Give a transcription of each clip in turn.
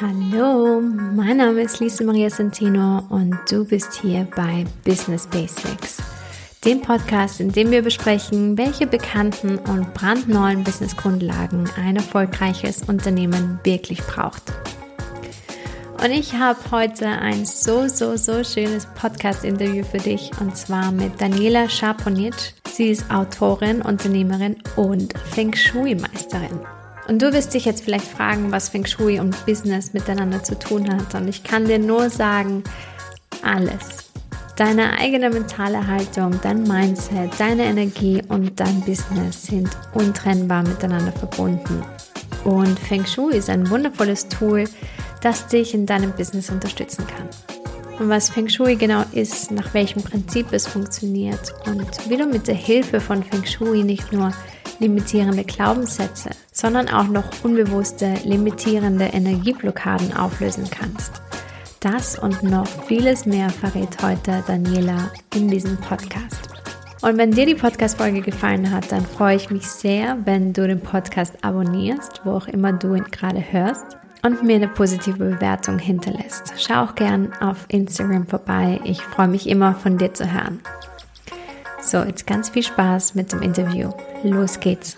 Hallo, mein Name ist Lisa Maria Santino und du bist hier bei Business Basics, dem Podcast, in dem wir besprechen, welche bekannten und brandneuen Businessgrundlagen ein erfolgreiches Unternehmen wirklich braucht. Und ich habe heute ein so, so, so schönes Podcast-Interview für dich und zwar mit Daniela Schaponic. Sie ist Autorin, Unternehmerin und Feng Shui-Meisterin. Und du wirst dich jetzt vielleicht fragen, was Feng Shui und Business miteinander zu tun hat. Und ich kann dir nur sagen, alles. Deine eigene mentale Haltung, dein Mindset, deine Energie und dein Business sind untrennbar miteinander verbunden. Und Feng Shui ist ein wundervolles Tool, das dich in deinem Business unterstützen kann. Und was Feng Shui genau ist, nach welchem Prinzip es funktioniert und wie du mit der Hilfe von Feng Shui nicht nur limitierende Glaubenssätze, sondern auch noch unbewusste limitierende Energieblockaden auflösen kannst. Das und noch vieles mehr verrät heute Daniela in diesem Podcast. Und wenn dir die Podcast-Folge gefallen hat, dann freue ich mich sehr, wenn du den Podcast abonnierst, wo auch immer du ihn gerade hörst und mir eine positive Bewertung hinterlässt. Schau auch gern auf Instagram vorbei. Ich freue mich immer von dir zu hören. So, jetzt ganz viel Spaß mit dem Interview. Los geht's.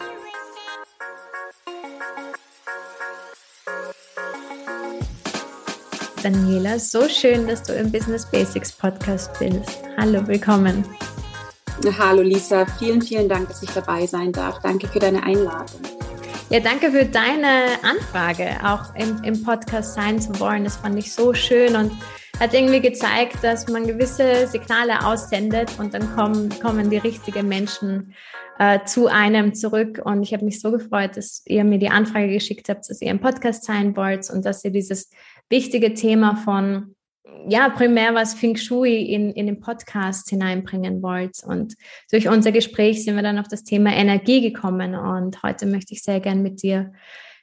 Daniela, so schön, dass du im Business Basics Podcast bist. Hallo, willkommen. Hallo Lisa, vielen, vielen Dank, dass ich dabei sein darf. Danke für deine Einladung. Ja, danke für deine Anfrage, auch im, im Podcast sein zu wollen. Das fand ich so schön und hat irgendwie gezeigt, dass man gewisse Signale aussendet und dann kommen, kommen die richtigen Menschen äh, zu einem zurück. Und ich habe mich so gefreut, dass ihr mir die Anfrage geschickt habt, dass ihr im Podcast sein wollt und dass ihr dieses wichtige Thema von ja, primär was Feng Shui in, in den Podcast hineinbringen wollt. Und durch unser Gespräch sind wir dann auf das Thema Energie gekommen. Und heute möchte ich sehr gern mit dir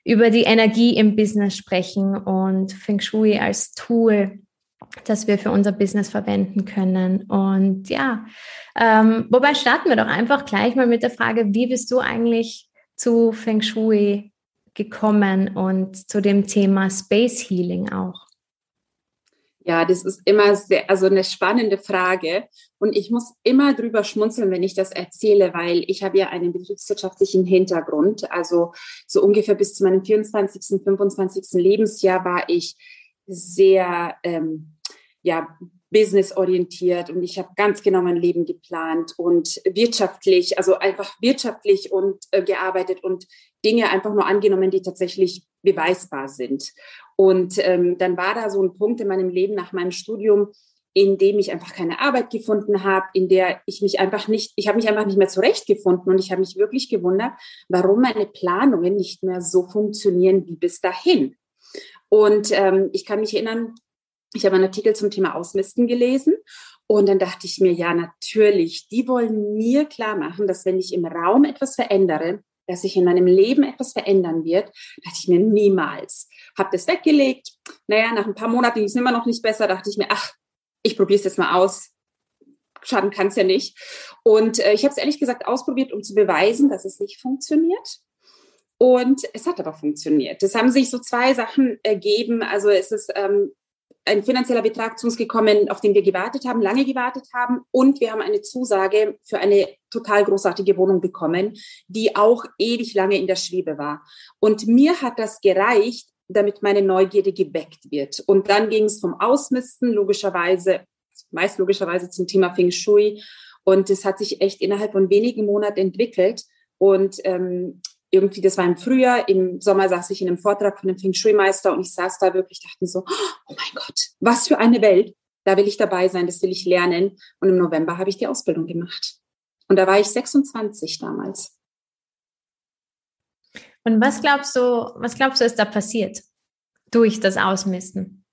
über die Energie im Business sprechen und Feng Shui als Tool das wir für unser Business verwenden können. Und ja, ähm, wobei starten wir doch einfach gleich mal mit der Frage, wie bist du eigentlich zu Feng Shui gekommen und zu dem Thema Space Healing auch? Ja, das ist immer sehr, also eine spannende Frage. Und ich muss immer drüber schmunzeln, wenn ich das erzähle, weil ich habe ja einen betriebswirtschaftlichen Hintergrund. Also so ungefähr bis zu meinem 24., 25. Lebensjahr war ich sehr ähm, ja, businessorientiert und ich habe ganz genau mein Leben geplant und wirtschaftlich, also einfach wirtschaftlich und äh, gearbeitet und Dinge einfach nur angenommen, die tatsächlich beweisbar sind. Und ähm, dann war da so ein Punkt in meinem Leben nach meinem Studium, in dem ich einfach keine Arbeit gefunden habe, in der ich mich einfach nicht, ich habe mich einfach nicht mehr zurechtgefunden und ich habe mich wirklich gewundert, warum meine Planungen nicht mehr so funktionieren wie bis dahin. Und ähm, ich kann mich erinnern, ich habe einen Artikel zum Thema Ausmisten gelesen und dann dachte ich mir, ja, natürlich, die wollen mir klar machen, dass wenn ich im Raum etwas verändere, dass sich in meinem Leben etwas verändern wird, dachte ich mir niemals. Habe das weggelegt. Naja, nach ein paar Monaten ging es immer noch nicht besser. Dachte ich mir, ach, ich probiere es jetzt mal aus. Schaden kann es ja nicht. Und äh, ich habe es ehrlich gesagt ausprobiert, um zu beweisen, dass es nicht funktioniert. Und es hat aber funktioniert. Es haben sich so zwei Sachen ergeben. Also es ist ähm, ein finanzieller Betrag zu uns gekommen, auf den wir gewartet haben, lange gewartet haben. Und wir haben eine Zusage für eine total großartige Wohnung bekommen, die auch ewig lange in der Schwebe war. Und mir hat das gereicht, damit meine Neugierde geweckt wird. Und dann ging es vom Ausmisten logischerweise, meist logischerweise zum Thema Feng Shui. Und es hat sich echt innerhalb von wenigen Monaten entwickelt. Und ähm, irgendwie, das war im Frühjahr, im Sommer saß ich in einem Vortrag von einem Feng Shui-Meister und ich saß da wirklich, dachte mir so, oh mein Gott, was für eine Welt. Da will ich dabei sein, das will ich lernen. Und im November habe ich die Ausbildung gemacht. Und da war ich 26 damals. Und was glaubst du, was glaubst du, ist da passiert durch das Ausmisten?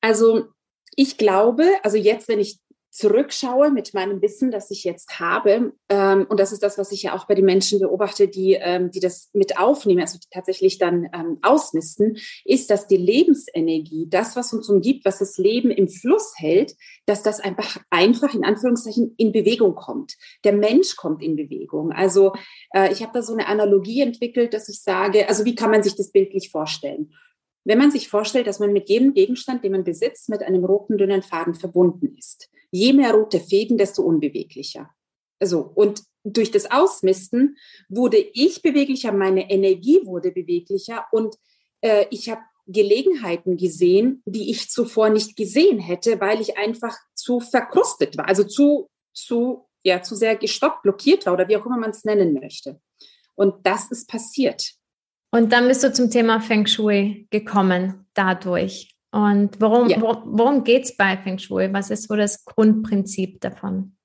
Also ich glaube, also jetzt, wenn ich zurückschaue mit meinem Wissen, das ich jetzt habe, ähm, und das ist das, was ich ja auch bei den Menschen beobachte, die, ähm, die das mit aufnehmen, also die tatsächlich dann ähm, ausmisten, ist, dass die Lebensenergie, das, was uns umgibt, was das Leben im Fluss hält, dass das einfach einfach in Anführungszeichen in Bewegung kommt. Der Mensch kommt in Bewegung. Also äh, ich habe da so eine Analogie entwickelt, dass ich sage, also wie kann man sich das bildlich vorstellen? wenn man sich vorstellt, dass man mit jedem Gegenstand, den man besitzt, mit einem roten, dünnen Faden verbunden ist. Je mehr rote Fäden, desto unbeweglicher. Also, und durch das Ausmisten wurde ich beweglicher, meine Energie wurde beweglicher und äh, ich habe Gelegenheiten gesehen, die ich zuvor nicht gesehen hätte, weil ich einfach zu verkrustet war, also zu, zu, ja, zu sehr gestoppt, blockiert war oder wie auch immer man es nennen möchte. Und das ist passiert. Und dann bist du zum Thema Feng Shui gekommen dadurch. Und worum, ja. worum geht es bei Feng Shui? Was ist so das Grundprinzip davon?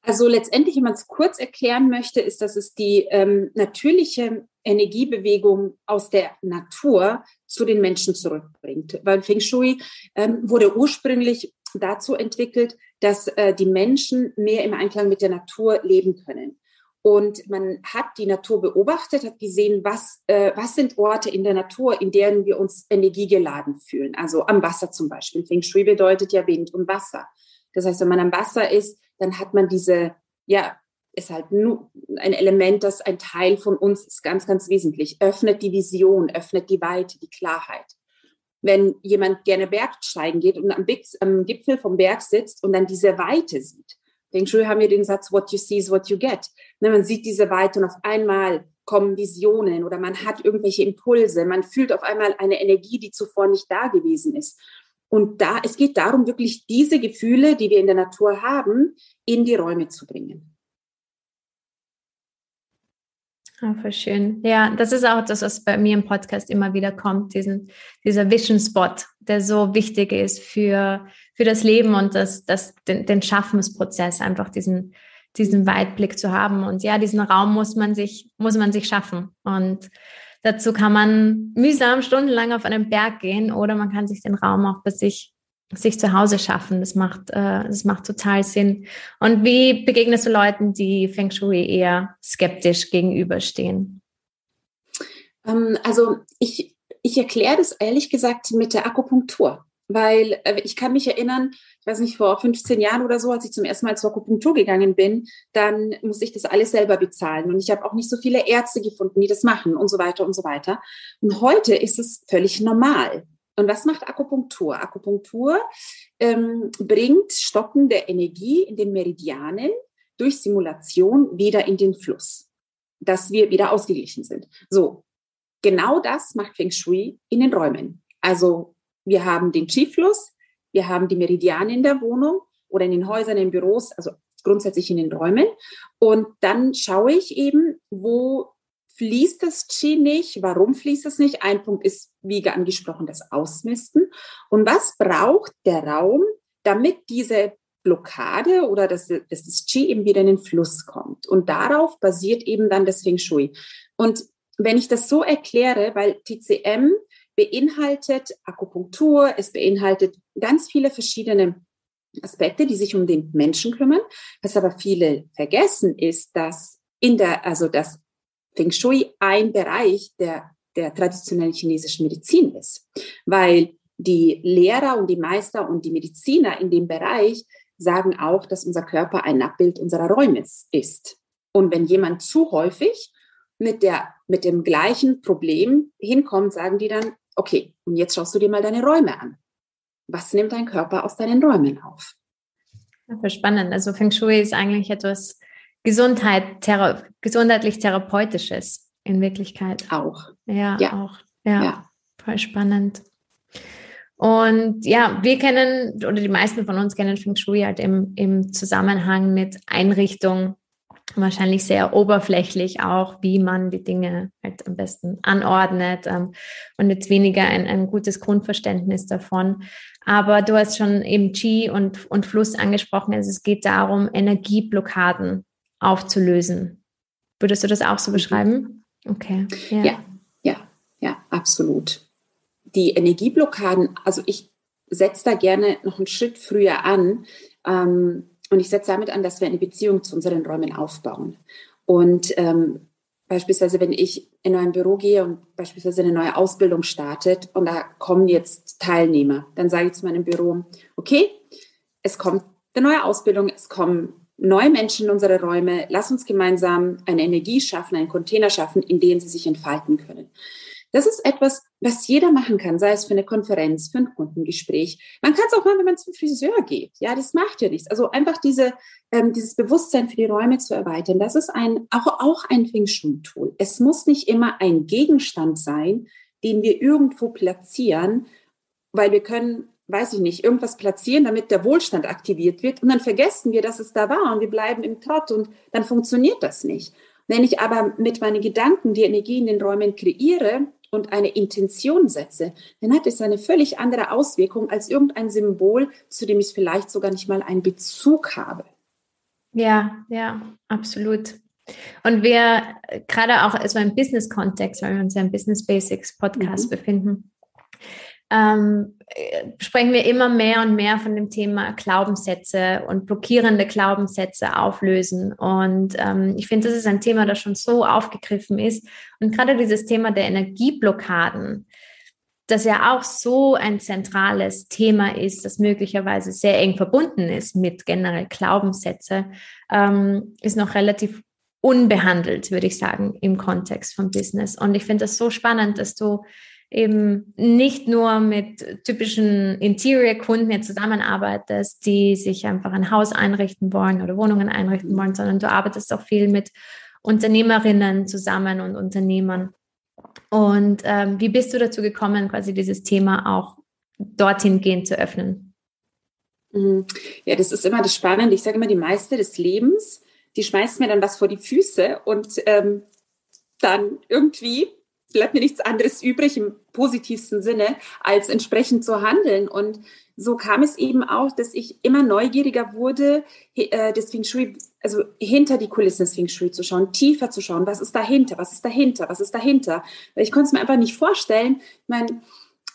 Also letztendlich, wenn man es kurz erklären möchte, ist, dass es die ähm, natürliche Energiebewegung aus der Natur zu den Menschen zurückbringt. Weil Feng Shui ähm, wurde ursprünglich dazu entwickelt, dass äh, die Menschen mehr im Einklang mit der Natur leben können. Und man hat die Natur beobachtet, hat gesehen, was, äh, was sind Orte in der Natur, in denen wir uns energiegeladen fühlen. Also am Wasser zum Beispiel. Feng Shui bedeutet ja Wind und Wasser. Das heißt, wenn man am Wasser ist, dann hat man diese, ja, ist halt nur ein Element, das ein Teil von uns ist, ganz, ganz wesentlich. Öffnet die Vision, öffnet die Weite, die Klarheit. Wenn jemand gerne Bergsteigen geht und am, am Gipfel vom Berg sitzt und dann diese Weite sieht, Feng Shui haben wir den Satz, what you see is what you get. Ne, man sieht diese Weite und auf einmal kommen Visionen oder man hat irgendwelche Impulse, man fühlt auf einmal eine Energie, die zuvor nicht da gewesen ist. Und da, es geht darum, wirklich diese Gefühle, die wir in der Natur haben, in die Räume zu bringen. Ah, voll schön. Ja, das ist auch das, was bei mir im Podcast immer wieder kommt, diesen, dieser Vision Spot, der so wichtig ist für, für das Leben und das, das, den, den Schaffensprozess, einfach diesen, diesen Weitblick zu haben. Und ja, diesen Raum muss man sich, muss man sich schaffen. Und dazu kann man mühsam stundenlang auf einen Berg gehen oder man kann sich den Raum auch bei sich sich zu Hause schaffen. Das macht, äh, das macht total Sinn. Und wie begegnest du Leuten, die Feng Shui eher skeptisch gegenüberstehen? Ähm, also ich, ich erkläre das ehrlich gesagt mit der Akupunktur. Weil äh, ich kann mich erinnern, ich weiß nicht, vor 15 Jahren oder so, als ich zum ersten Mal zur Akupunktur gegangen bin, dann musste ich das alles selber bezahlen. Und ich habe auch nicht so viele Ärzte gefunden, die das machen und so weiter und so weiter. Und heute ist es völlig normal. Und was macht Akupunktur? Akupunktur ähm, bringt Stoppen der Energie in den Meridianen durch Simulation wieder in den Fluss, dass wir wieder ausgeglichen sind. So, genau das macht Feng Shui in den Räumen. Also wir haben den Qi-Fluss, wir haben die Meridiane in der Wohnung oder in den Häusern, in Büros, also grundsätzlich in den Räumen. Und dann schaue ich eben, wo fließt das Qi nicht? Warum fließt es nicht? Ein Punkt ist, wie angesprochen, das Ausmisten. Und was braucht der Raum, damit diese Blockade oder dass, dass das Qi eben wieder in den Fluss kommt? Und darauf basiert eben dann das Feng Shui. Und wenn ich das so erkläre, weil TCM beinhaltet Akupunktur, es beinhaltet ganz viele verschiedene Aspekte, die sich um den Menschen kümmern. Was aber viele vergessen ist, dass in der, also dass Feng Shui ein Bereich der, der traditionellen chinesischen Medizin ist, weil die Lehrer und die Meister und die Mediziner in dem Bereich sagen auch, dass unser Körper ein Abbild unserer Räume ist. Und wenn jemand zu häufig mit, der, mit dem gleichen Problem hinkommt, sagen die dann, okay, und jetzt schaust du dir mal deine Räume an. Was nimmt dein Körper aus deinen Räumen auf? Ja, spannend. Also Feng Shui ist eigentlich etwas Gesundheit, thera gesundheitlich-therapeutisches in Wirklichkeit. Auch. Ja, ja. auch. Ja, ja, voll spannend. Und ja, wir kennen, oder die meisten von uns kennen Feng Shui halt im, im Zusammenhang mit Einrichtung, wahrscheinlich sehr oberflächlich auch, wie man die Dinge halt am besten anordnet ähm, und jetzt weniger ein, ein gutes Grundverständnis davon. Aber du hast schon eben Qi und, und Fluss angesprochen. Also es geht darum, Energieblockaden aufzulösen. Würdest du das auch so mhm. beschreiben? Okay. Ja, ja, ja, ja absolut. Die Energieblockaden, also ich setze da gerne noch einen Schritt früher an. Ähm, und ich setze damit an, dass wir eine Beziehung zu unseren Räumen aufbauen. Und ähm, beispielsweise, wenn ich in ein Büro gehe und beispielsweise eine neue Ausbildung startet und da kommen jetzt Teilnehmer, dann sage ich zu meinem Büro, okay, es kommt eine neue Ausbildung, es kommen neue Menschen in unsere Räume. Lass uns gemeinsam eine Energie schaffen, einen Container schaffen, in dem sie sich entfalten können. Das ist etwas, was jeder machen kann, sei es für eine Konferenz, für ein Kundengespräch. Man kann es auch mal, wenn man zum Friseur geht. Ja, das macht ja nichts. Also einfach diese, ähm, dieses Bewusstsein für die Räume zu erweitern, das ist ein, auch, auch ein Feng Shui-Tool. Es muss nicht immer ein Gegenstand sein, den wir irgendwo platzieren, weil wir können weiß ich nicht, irgendwas platzieren, damit der Wohlstand aktiviert wird. Und dann vergessen wir, dass es da war und wir bleiben im Trott und dann funktioniert das nicht. Wenn ich aber mit meinen Gedanken die Energie in den Räumen kreiere und eine Intention setze, dann hat es eine völlig andere Auswirkung als irgendein Symbol, zu dem ich vielleicht sogar nicht mal einen Bezug habe. Ja, ja, absolut. Und wir gerade auch also im Business-Kontext, weil wir uns ja im Business Basics Podcast mhm. befinden, ähm, sprechen wir immer mehr und mehr von dem Thema Glaubenssätze und blockierende Glaubenssätze auflösen. Und ähm, ich finde, das ist ein Thema, das schon so aufgegriffen ist. Und gerade dieses Thema der Energieblockaden, das ja auch so ein zentrales Thema ist, das möglicherweise sehr eng verbunden ist mit generell Glaubenssätze, ähm, ist noch relativ unbehandelt, würde ich sagen, im Kontext von Business. Und ich finde das so spannend, dass du eben nicht nur mit typischen Interior-Kunden jetzt zusammenarbeitest, die sich einfach ein Haus einrichten wollen oder Wohnungen einrichten wollen, sondern du arbeitest auch viel mit Unternehmerinnen zusammen und Unternehmern. Und ähm, wie bist du dazu gekommen, quasi dieses Thema auch dorthin gehend zu öffnen? Mhm. Ja, das ist immer das Spannende. Ich sage immer, die Meister des Lebens, die schmeißt mir dann was vor die Füße und ähm, dann irgendwie bleibt mir nichts anderes übrig im positivsten Sinne, als entsprechend zu handeln. Und so kam es eben auch, dass ich immer neugieriger wurde, äh, das Feng Shui, also hinter die Kulissen des Feng Shui zu schauen, tiefer zu schauen, was ist dahinter, was ist dahinter, was ist dahinter. Weil ich konnte es mir einfach nicht vorstellen. Ich meine,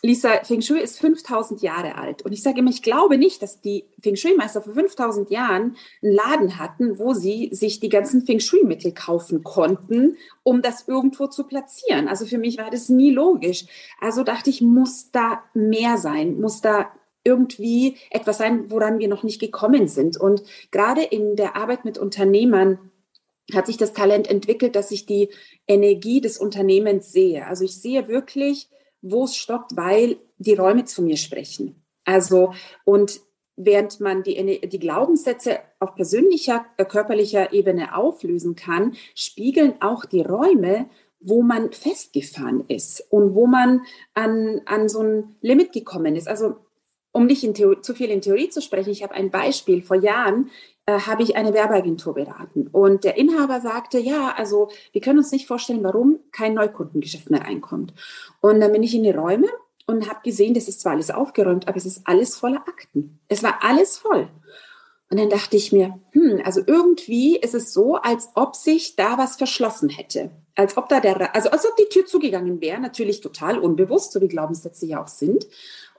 Lisa, Feng Shui ist 5000 Jahre alt. Und ich sage immer, ich glaube nicht, dass die Feng Shui-Meister vor 5000 Jahren einen Laden hatten, wo sie sich die ganzen Feng Shui-Mittel kaufen konnten, um das irgendwo zu platzieren. Also für mich war das nie logisch. Also dachte ich, muss da mehr sein, muss da irgendwie etwas sein, woran wir noch nicht gekommen sind. Und gerade in der Arbeit mit Unternehmern hat sich das Talent entwickelt, dass ich die Energie des Unternehmens sehe. Also ich sehe wirklich, wo es stoppt, weil die Räume zu mir sprechen. Also, und während man die, die Glaubenssätze auf persönlicher, äh, körperlicher Ebene auflösen kann, spiegeln auch die Räume, wo man festgefahren ist und wo man an, an so ein Limit gekommen ist. Also um nicht Theorie, zu viel in Theorie zu sprechen, ich habe ein Beispiel. Vor Jahren äh, habe ich eine Werbeagentur beraten und der Inhaber sagte, ja, also wir können uns nicht vorstellen, warum kein Neukundengeschäft mehr reinkommt. Und dann bin ich in die Räume und habe gesehen, das ist zwar alles aufgeräumt, aber es ist alles voller Akten. Es war alles voll. Und dann dachte ich mir, hm, also irgendwie ist es so, als ob sich da was verschlossen hätte. Als ob da der, also als ob die Tür zugegangen wäre, natürlich total unbewusst, so wie Glaubenssätze ja auch sind.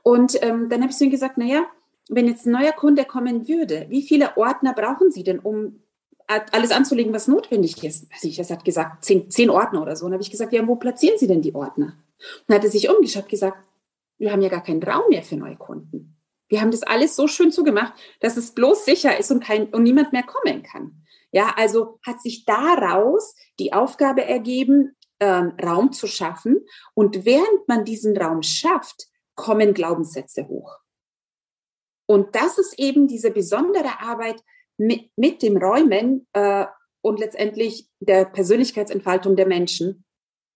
Und ähm, dann habe ich zu ihm gesagt, naja, wenn jetzt ein neuer Kunde kommen würde, wie viele Ordner brauchen Sie denn, um alles anzulegen, was notwendig ist? Also ich, er hat gesagt, zehn, zehn Ordner oder so. Und habe ich gesagt, ja, wo platzieren Sie denn die Ordner? Und dann hat er sich umgeschaut, gesagt, wir haben ja gar keinen Raum mehr für neue Kunden. Wir haben das alles so schön zugemacht, dass es bloß sicher ist und, kein, und niemand mehr kommen kann. Ja, also hat sich daraus die Aufgabe ergeben, ähm, Raum zu schaffen. Und während man diesen Raum schafft, kommen Glaubenssätze hoch. Und das ist eben diese besondere Arbeit mit, mit dem Räumen äh, und letztendlich der Persönlichkeitsentfaltung der Menschen,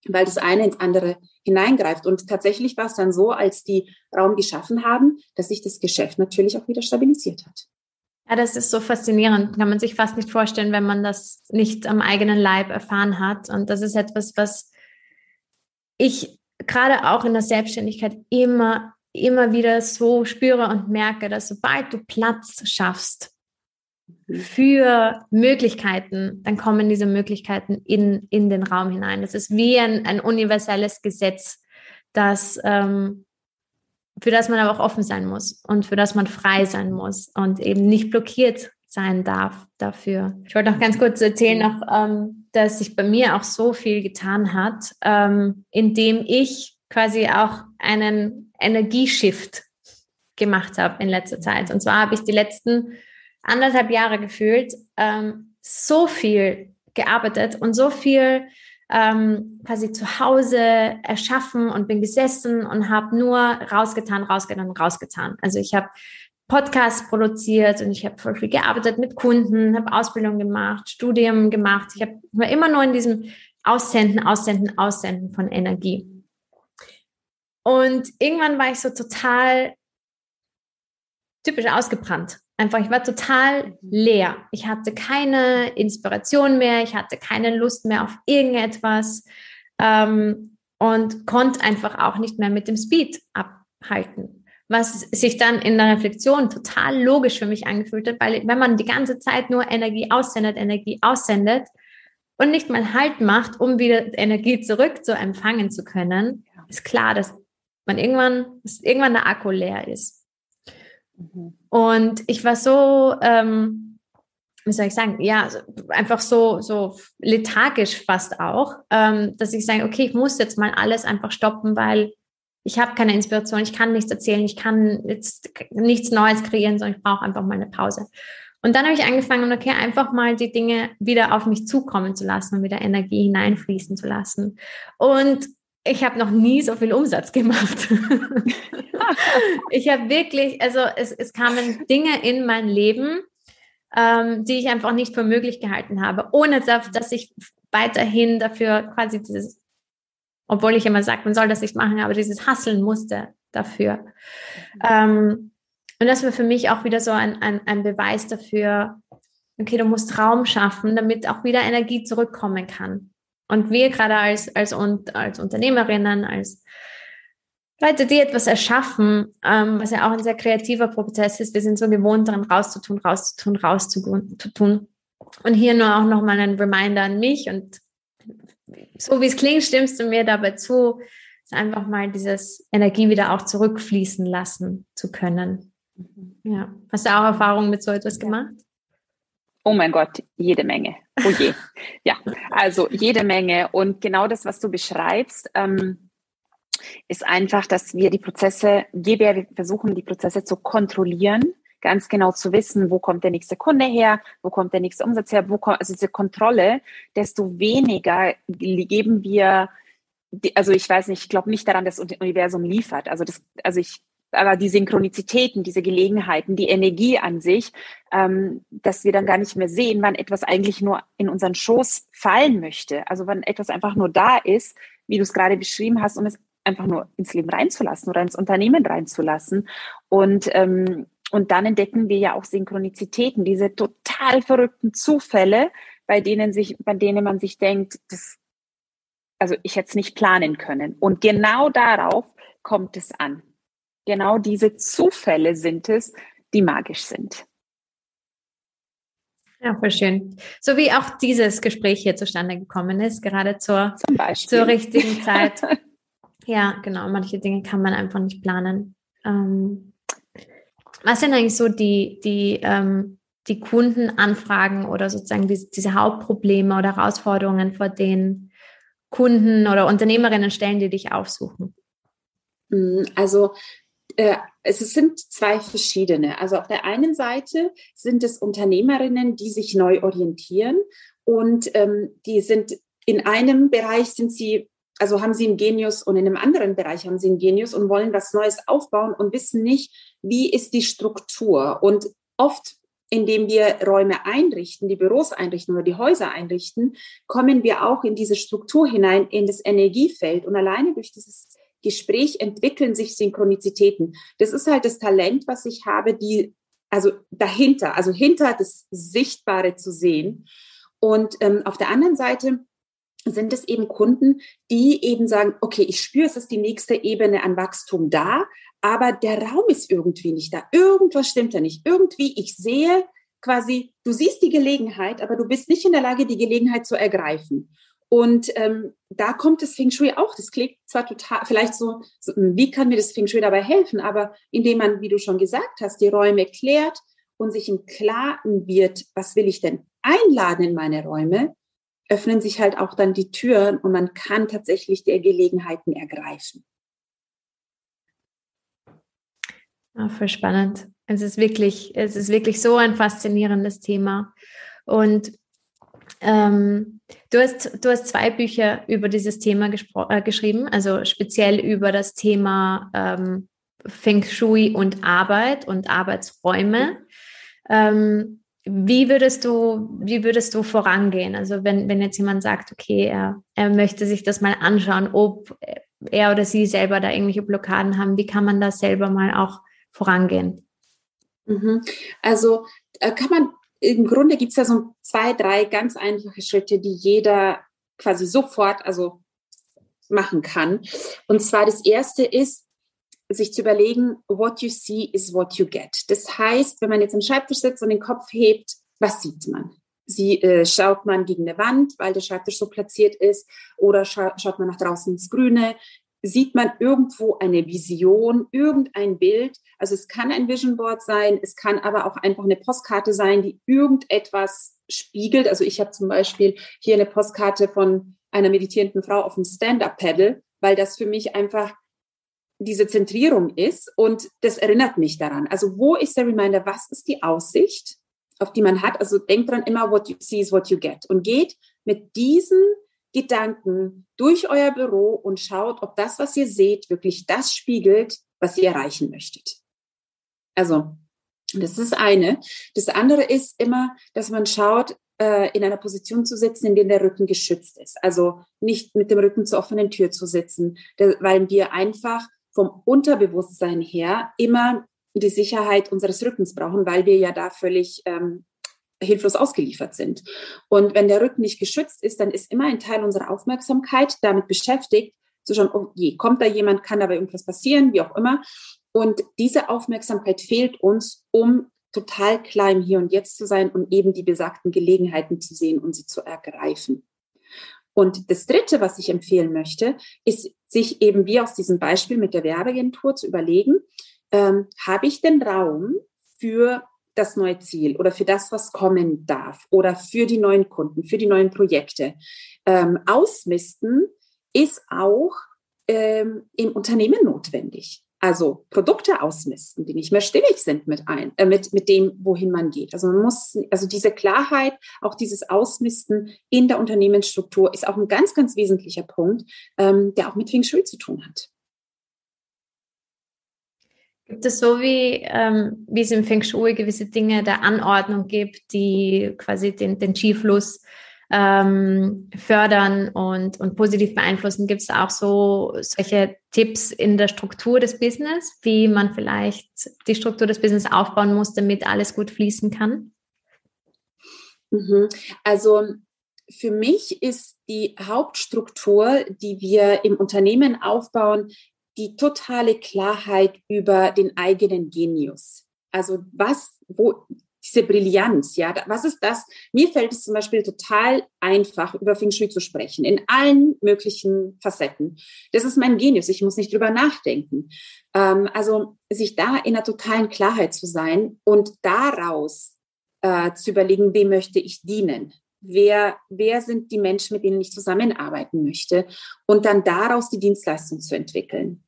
weil das eine ins andere hineingreift. Und tatsächlich war es dann so, als die Raum geschaffen haben, dass sich das Geschäft natürlich auch wieder stabilisiert hat. Ja, das ist so faszinierend. Kann man sich fast nicht vorstellen, wenn man das nicht am eigenen Leib erfahren hat. Und das ist etwas, was ich gerade auch in der Selbstständigkeit immer, immer wieder so spüre und merke, dass sobald du Platz schaffst für Möglichkeiten, dann kommen diese Möglichkeiten in, in den Raum hinein. Das ist wie ein, ein universelles Gesetz, das, ähm, für das man aber auch offen sein muss und für das man frei sein muss und eben nicht blockiert sein darf dafür. Ich wollte noch ganz kurz erzählen, noch, ähm, dass sich bei mir auch so viel getan hat, ähm, indem ich quasi auch einen Energieshift gemacht habe in letzter Zeit. Und zwar habe ich die letzten anderthalb Jahre gefühlt ähm, so viel gearbeitet und so viel ähm, quasi zu Hause erschaffen und bin gesessen und habe nur rausgetan, rausgetan, rausgetan. Also ich habe Podcasts produziert und ich habe voll viel gearbeitet mit Kunden, habe Ausbildung gemacht, Studium gemacht. Ich hab, immer nur in diesem Aussenden, Aussenden, Aussenden von Energie. Und irgendwann war ich so total typisch ausgebrannt. Einfach, ich war total leer. Ich hatte keine Inspiration mehr, ich hatte keine Lust mehr auf irgendetwas ähm, und konnte einfach auch nicht mehr mit dem Speed abhalten. Was sich dann in der Reflexion total logisch für mich angefühlt hat, weil wenn man die ganze Zeit nur Energie aussendet, Energie aussendet und nicht mal Halt macht, um wieder Energie zurück zu empfangen zu können, ist klar, dass man irgendwann, dass irgendwann der Akku leer ist. Mhm. Und ich war so, ähm, wie soll ich sagen, ja, einfach so, so lethargisch fast auch, ähm, dass ich sage, okay, ich muss jetzt mal alles einfach stoppen, weil ich habe keine Inspiration, ich kann nichts erzählen, ich kann jetzt nichts Neues kreieren, sondern ich brauche einfach mal eine Pause. Und dann habe ich angefangen, okay, einfach mal die Dinge wieder auf mich zukommen zu lassen und wieder Energie hineinfließen zu lassen. Und ich habe noch nie so viel Umsatz gemacht. ich habe wirklich, also es, es kamen Dinge in mein Leben, ähm, die ich einfach nicht für möglich gehalten habe, ohne dass ich weiterhin dafür quasi dieses, obwohl ich immer sage, man soll das nicht machen, aber dieses Hasseln musste dafür. Ähm, und das war für mich auch wieder so ein, ein, ein Beweis dafür, okay, du musst Raum schaffen, damit auch wieder Energie zurückkommen kann. Und wir gerade als, als, als Unternehmerinnen, als Leute, die etwas erschaffen, ähm, was ja auch ein sehr kreativer Prozess ist, wir sind so gewohnt daran, rauszutun, rauszutun, rauszutun. Und hier nur auch nochmal ein Reminder an mich und so wie es klingt, stimmst du mir dabei zu, einfach mal dieses Energie wieder auch zurückfließen lassen zu können. Mhm. Ja. Hast du auch Erfahrungen mit so etwas gemacht? Oh mein Gott, jede Menge. Oh je. ja, also jede Menge. Und genau das, was du beschreibst, ähm, ist einfach, dass wir die Prozesse, je mehr wir versuchen, die Prozesse zu kontrollieren, ganz genau zu wissen, wo kommt der nächste Kunde her, wo kommt der nächste Umsatz her, wo kommt, also diese Kontrolle, desto weniger geben wir, also ich weiß nicht, ich glaube nicht daran, dass das Universum liefert. Also das, also ich aber die Synchronizitäten, diese Gelegenheiten, die Energie an sich, ähm, dass wir dann gar nicht mehr sehen, wann etwas eigentlich nur in unseren Schoß fallen möchte. Also wann etwas einfach nur da ist, wie du es gerade beschrieben hast, um es einfach nur ins Leben reinzulassen oder ins Unternehmen reinzulassen. Und, ähm, und dann entdecken wir ja auch Synchronizitäten, diese total verrückten Zufälle, bei denen sich, bei denen man sich denkt, das, also ich hätte es nicht planen können. Und genau darauf kommt es an genau diese Zufälle sind es, die magisch sind. Ja, voll schön. So wie auch dieses Gespräch hier zustande gekommen ist, gerade zur, zur richtigen Zeit. ja, genau. Manche Dinge kann man einfach nicht planen. Ähm, was sind eigentlich so die, die, ähm, die Kundenanfragen oder sozusagen diese, diese Hauptprobleme oder Herausforderungen, vor denen Kunden oder Unternehmerinnen stellen, die dich aufsuchen? Mm, also äh, es sind zwei verschiedene. Also auf der einen Seite sind es Unternehmerinnen, die sich neu orientieren und ähm, die sind in einem Bereich sind sie, also haben sie einen Genius und in einem anderen Bereich haben sie einen Genius und wollen was Neues aufbauen und wissen nicht, wie ist die Struktur. Und oft indem wir Räume einrichten, die Büros einrichten oder die Häuser einrichten, kommen wir auch in diese Struktur hinein, in das Energiefeld. Und alleine durch dieses Gespräch entwickeln sich Synchronizitäten. Das ist halt das Talent, was ich habe, die, also dahinter, also hinter das Sichtbare zu sehen. Und ähm, auf der anderen Seite sind es eben Kunden, die eben sagen, okay, ich spüre, es ist die nächste Ebene an Wachstum da, aber der Raum ist irgendwie nicht da. Irgendwas stimmt da nicht. Irgendwie, ich sehe quasi, du siehst die Gelegenheit, aber du bist nicht in der Lage, die Gelegenheit zu ergreifen. Und ähm, da kommt das Feng Shui auch. Das klingt zwar total, vielleicht so, so, hm, wie kann mir das Feng Shui dabei helfen? Aber indem man, wie du schon gesagt hast, die Räume klärt und sich im Klaren wird, was will ich denn einladen in meine Räume, öffnen sich halt auch dann die Türen und man kann tatsächlich die Gelegenheiten ergreifen. Ja, voll spannend. Es ist wirklich, es ist wirklich so ein faszinierendes Thema. Und Ähm, du, hast, du hast zwei Bücher über dieses Thema äh, geschrieben, also speziell über das Thema ähm, Feng Shui und Arbeit und Arbeitsräume. Ähm, wie würdest du, wie würdest du vorangehen? Also wenn, wenn jetzt jemand sagt, okay, er, er möchte sich das mal anschauen, ob er oder sie selber da irgendwelche Blockaden haben, wie kann man da selber mal auch vorangehen? Mhm. Also äh, kann man, im Grunde gibt es ja so zwei, drei ganz einfache Schritte, die jeder quasi sofort also machen kann. Und zwar das erste ist, sich zu überlegen, what you see is what you get. Das heißt, wenn man jetzt am Schreibtisch sitzt und den Kopf hebt, was sieht man? Sie, äh, schaut man gegen eine Wand, weil der Schreibtisch so platziert ist, oder scha schaut man nach draußen ins Grüne? Sieht man irgendwo eine Vision, irgendein Bild? Also es kann ein Vision Board sein, es kann aber auch einfach eine Postkarte sein, die irgendetwas spiegelt. Also ich habe zum Beispiel hier eine Postkarte von einer meditierenden Frau auf dem Stand-up-Pedal, weil das für mich einfach diese Zentrierung ist und das erinnert mich daran. Also wo ist der Reminder? Was ist die Aussicht, auf die man hat? Also denkt dran immer, what you see is what you get und geht mit diesen Gedanken durch euer Büro und schaut, ob das, was ihr seht, wirklich das spiegelt, was ihr erreichen möchtet. Also, das ist eine. Das andere ist immer, dass man schaut, äh, in einer Position zu sitzen, in der der Rücken geschützt ist. Also nicht mit dem Rücken zur offenen Tür zu sitzen, weil wir einfach vom Unterbewusstsein her immer die Sicherheit unseres Rückens brauchen, weil wir ja da völlig ähm, hilflos ausgeliefert sind. Und wenn der Rücken nicht geschützt ist, dann ist immer ein Teil unserer Aufmerksamkeit damit beschäftigt, zu schauen, oh je, kommt da jemand, kann dabei irgendwas passieren, wie auch immer. Und diese Aufmerksamkeit fehlt uns, um total klein Hier und Jetzt zu sein und eben die besagten Gelegenheiten zu sehen und sie zu ergreifen. Und das Dritte, was ich empfehlen möchte, ist, sich eben wie aus diesem Beispiel mit der Werbeagentur zu überlegen, ähm, habe ich den Raum für das neue Ziel oder für das, was kommen darf oder für die neuen Kunden, für die neuen Projekte. Ähm, ausmisten ist auch ähm, im Unternehmen notwendig also Produkte ausmisten, die nicht mehr stimmig sind mit ein, äh, mit, mit dem, wohin man geht. Also man muss, also diese Klarheit, auch dieses Ausmisten in der Unternehmensstruktur ist auch ein ganz, ganz wesentlicher Punkt, ähm, der auch mit Feng Shui zu tun hat. Gibt es so wie, ähm, wie es im Feng Shui gewisse Dinge der Anordnung gibt, die quasi den, den Qi-Fluss ähm, fördern und, und positiv beeinflussen. Gibt es auch so solche Tipps in der Struktur des Business, wie man vielleicht die Struktur des Business aufbauen muss, damit alles gut fließen kann? Mhm. Also für mich ist die Hauptstruktur, die wir im Unternehmen aufbauen, die totale Klarheit über den eigenen Genius. Also was, wo, diese Brillanz, ja, was ist das? Mir fällt es zum Beispiel total einfach, über Feng Shui zu sprechen, in allen möglichen Facetten. Das ist mein Genius, ich muss nicht drüber nachdenken. Ähm, also sich da in einer totalen Klarheit zu sein und daraus äh, zu überlegen, wem möchte ich dienen? Wer, wer sind die Menschen, mit denen ich zusammenarbeiten möchte? Und dann daraus die Dienstleistung zu entwickeln.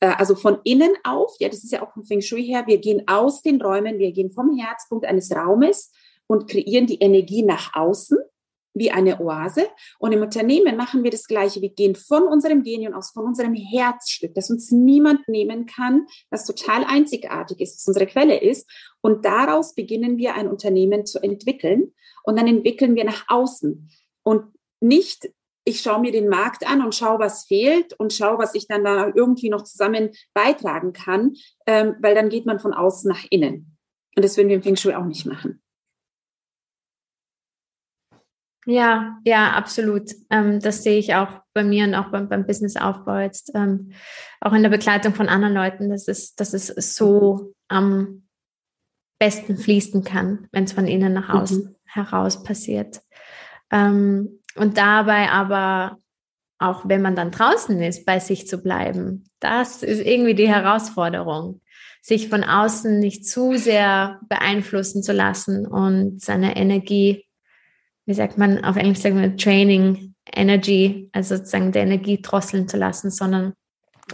Äh, also von innen auf, ja, das ist ja auch vom Feng Shui her, wir gehen aus den Räumen, wir gehen vom Herzpunkt eines Raumes und kreieren die Energie nach außen wie eine Oase. Und im Unternehmen machen wir das Gleiche. Wir gehen von unserem Genium aus, von unserem Herzstück, das uns niemand nehmen kann, das total einzigartig ist, was unsere Quelle ist. Und daraus beginnen wir ein Unternehmen zu entwickeln. Und dann entwickeln wir nach außen. Und nicht ich schaue mir den Markt an und schaue, was fehlt und schaue, was ich dann da irgendwie noch zusammen beitragen kann, ähm, weil dann geht man von außen nach innen. Und das würden wir im Feng Shui auch nicht machen. Ja, ja, absolut. Ähm, das sehe ich auch bei mir und auch beim, beim Businessaufbau jetzt, ähm, auch in der Begleitung von anderen Leuten, dass es, dass es so am besten fließen kann, wenn es von innen nach mhm. außen mhm. heraus passiert. Ähm, und dabei aber, auch wenn man dann draußen ist, bei sich zu bleiben, das ist irgendwie die Herausforderung, sich von außen nicht zu sehr beeinflussen zu lassen und seine Energie, wie sagt man auf Englisch, sagen wir Training, Energy, also sozusagen der Energie drosseln zu lassen, sondern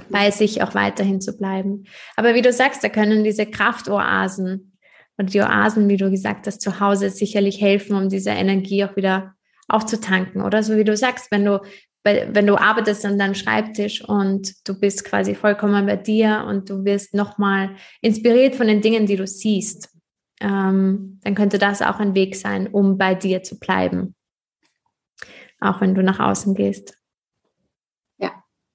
bei sich auch weiterhin zu bleiben. Aber wie du sagst, da können diese Kraftoasen und die Oasen, wie du gesagt hast, zu Hause sicherlich helfen, um diese Energie auch wieder aufzutanken, oder? So wie du sagst, wenn du, wenn du arbeitest an deinem Schreibtisch und du bist quasi vollkommen bei dir und du wirst nochmal inspiriert von den Dingen, die du siehst, ähm, dann könnte das auch ein Weg sein, um bei dir zu bleiben. Auch wenn du nach außen gehst.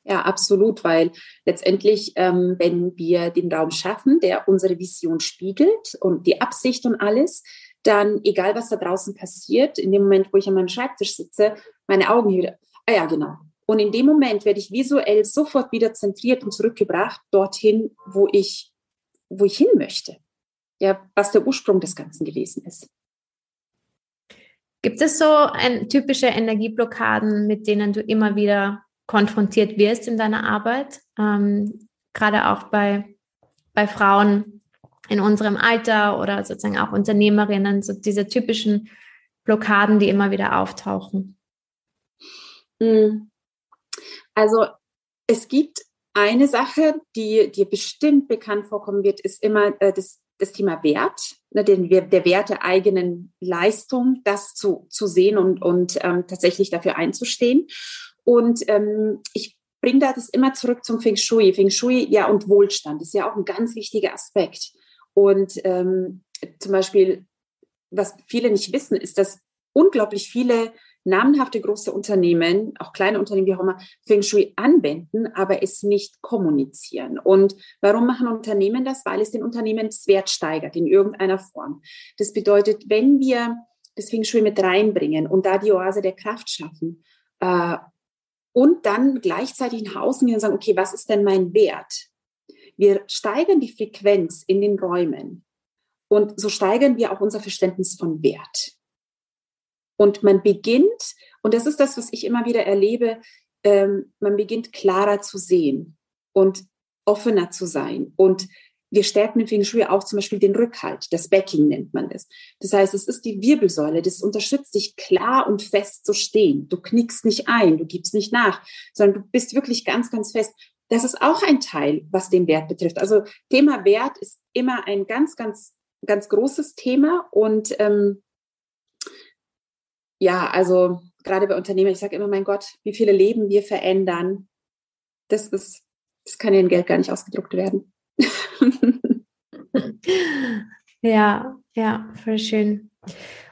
Ja, absolut, weil letztendlich, ähm, wenn wir den Raum schaffen, der unsere Vision spiegelt und die Absicht und alles, dann egal was da draußen passiert, in dem Moment, wo ich an meinem Schreibtisch sitze, meine Augen hier, ah ja, genau. Und in dem Moment werde ich visuell sofort wieder zentriert und zurückgebracht dorthin, wo ich, wo ich hin möchte. Ja, was der Ursprung des Ganzen gewesen ist. Gibt es so ein, typische Energieblockaden, mit denen du immer wieder konfrontiert wirst in deiner Arbeit, ähm, gerade auch bei, bei Frauen in unserem Alter oder sozusagen auch Unternehmerinnen, so diese typischen Blockaden, die immer wieder auftauchen? Hm. Also es gibt eine Sache, die dir bestimmt bekannt vorkommen wird, ist immer äh, das, das Thema Wert, ne, den, der Wert der eigenen Leistung, das zu, zu sehen und, und ähm, tatsächlich dafür einzustehen. Und ähm, ich bringe da das immer zurück zum Feng Shui. Feng Shui, ja, und Wohlstand ist ja auch ein ganz wichtiger Aspekt. Und ähm, zum Beispiel, was viele nicht wissen, ist, dass unglaublich viele namenhafte große Unternehmen, auch kleine Unternehmen wie auch immer, Feng Shui anwenden, aber es nicht kommunizieren. Und warum machen Unternehmen das? Weil es den Unternehmenswert steigert in irgendeiner Form. Das bedeutet, wenn wir das Feng Shui mit reinbringen und da die Oase der Kraft schaffen, äh, und dann gleichzeitig nach außen gehen und sagen, okay, was ist denn mein Wert? Wir steigern die Frequenz in den Räumen und so steigern wir auch unser Verständnis von Wert. Und man beginnt, und das ist das, was ich immer wieder erlebe, ähm, man beginnt klarer zu sehen und offener zu sein und wir stärken im Feng Shui auch zum Beispiel den Rückhalt, das Backing nennt man das. Das heißt, es ist die Wirbelsäule, das unterstützt dich klar und fest zu stehen. Du knickst nicht ein, du gibst nicht nach, sondern du bist wirklich ganz, ganz fest. Das ist auch ein Teil, was den Wert betrifft. Also Thema Wert ist immer ein ganz, ganz, ganz großes Thema und ähm, ja, also gerade bei Unternehmen, ich sage immer, mein Gott, wie viele Leben wir verändern, das ist, das kann in Geld gar nicht ausgedruckt werden. ja, ja, voll schön.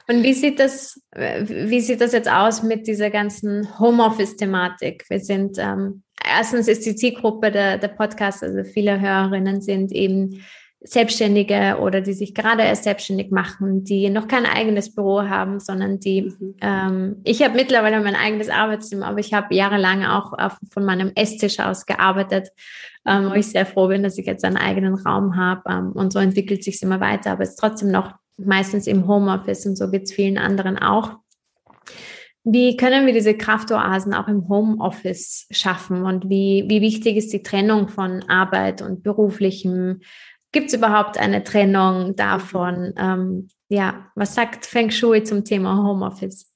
Und wie sieht das, wie sieht das jetzt aus mit dieser ganzen Homeoffice-Thematik? Wir sind, ähm, erstens ist die Zielgruppe der, der Podcast, also viele Hörerinnen sind eben Selbstständige oder die sich gerade erst selbstständig machen, die noch kein eigenes Büro haben, sondern die, mhm. ähm, ich habe mittlerweile mein eigenes Arbeitszimmer, aber ich habe jahrelang auch auf, von meinem Esstisch aus gearbeitet, ähm, wo ich sehr froh bin, dass ich jetzt einen eigenen Raum habe ähm, und so entwickelt sich immer weiter, aber es ist trotzdem noch meistens im Homeoffice und so geht es vielen anderen auch. Wie können wir diese Kraftoasen auch im Homeoffice schaffen und wie, wie wichtig ist die Trennung von Arbeit und beruflichem Gibt es überhaupt eine Trennung davon? Ähm, ja, was sagt Feng Shui zum Thema Homeoffice?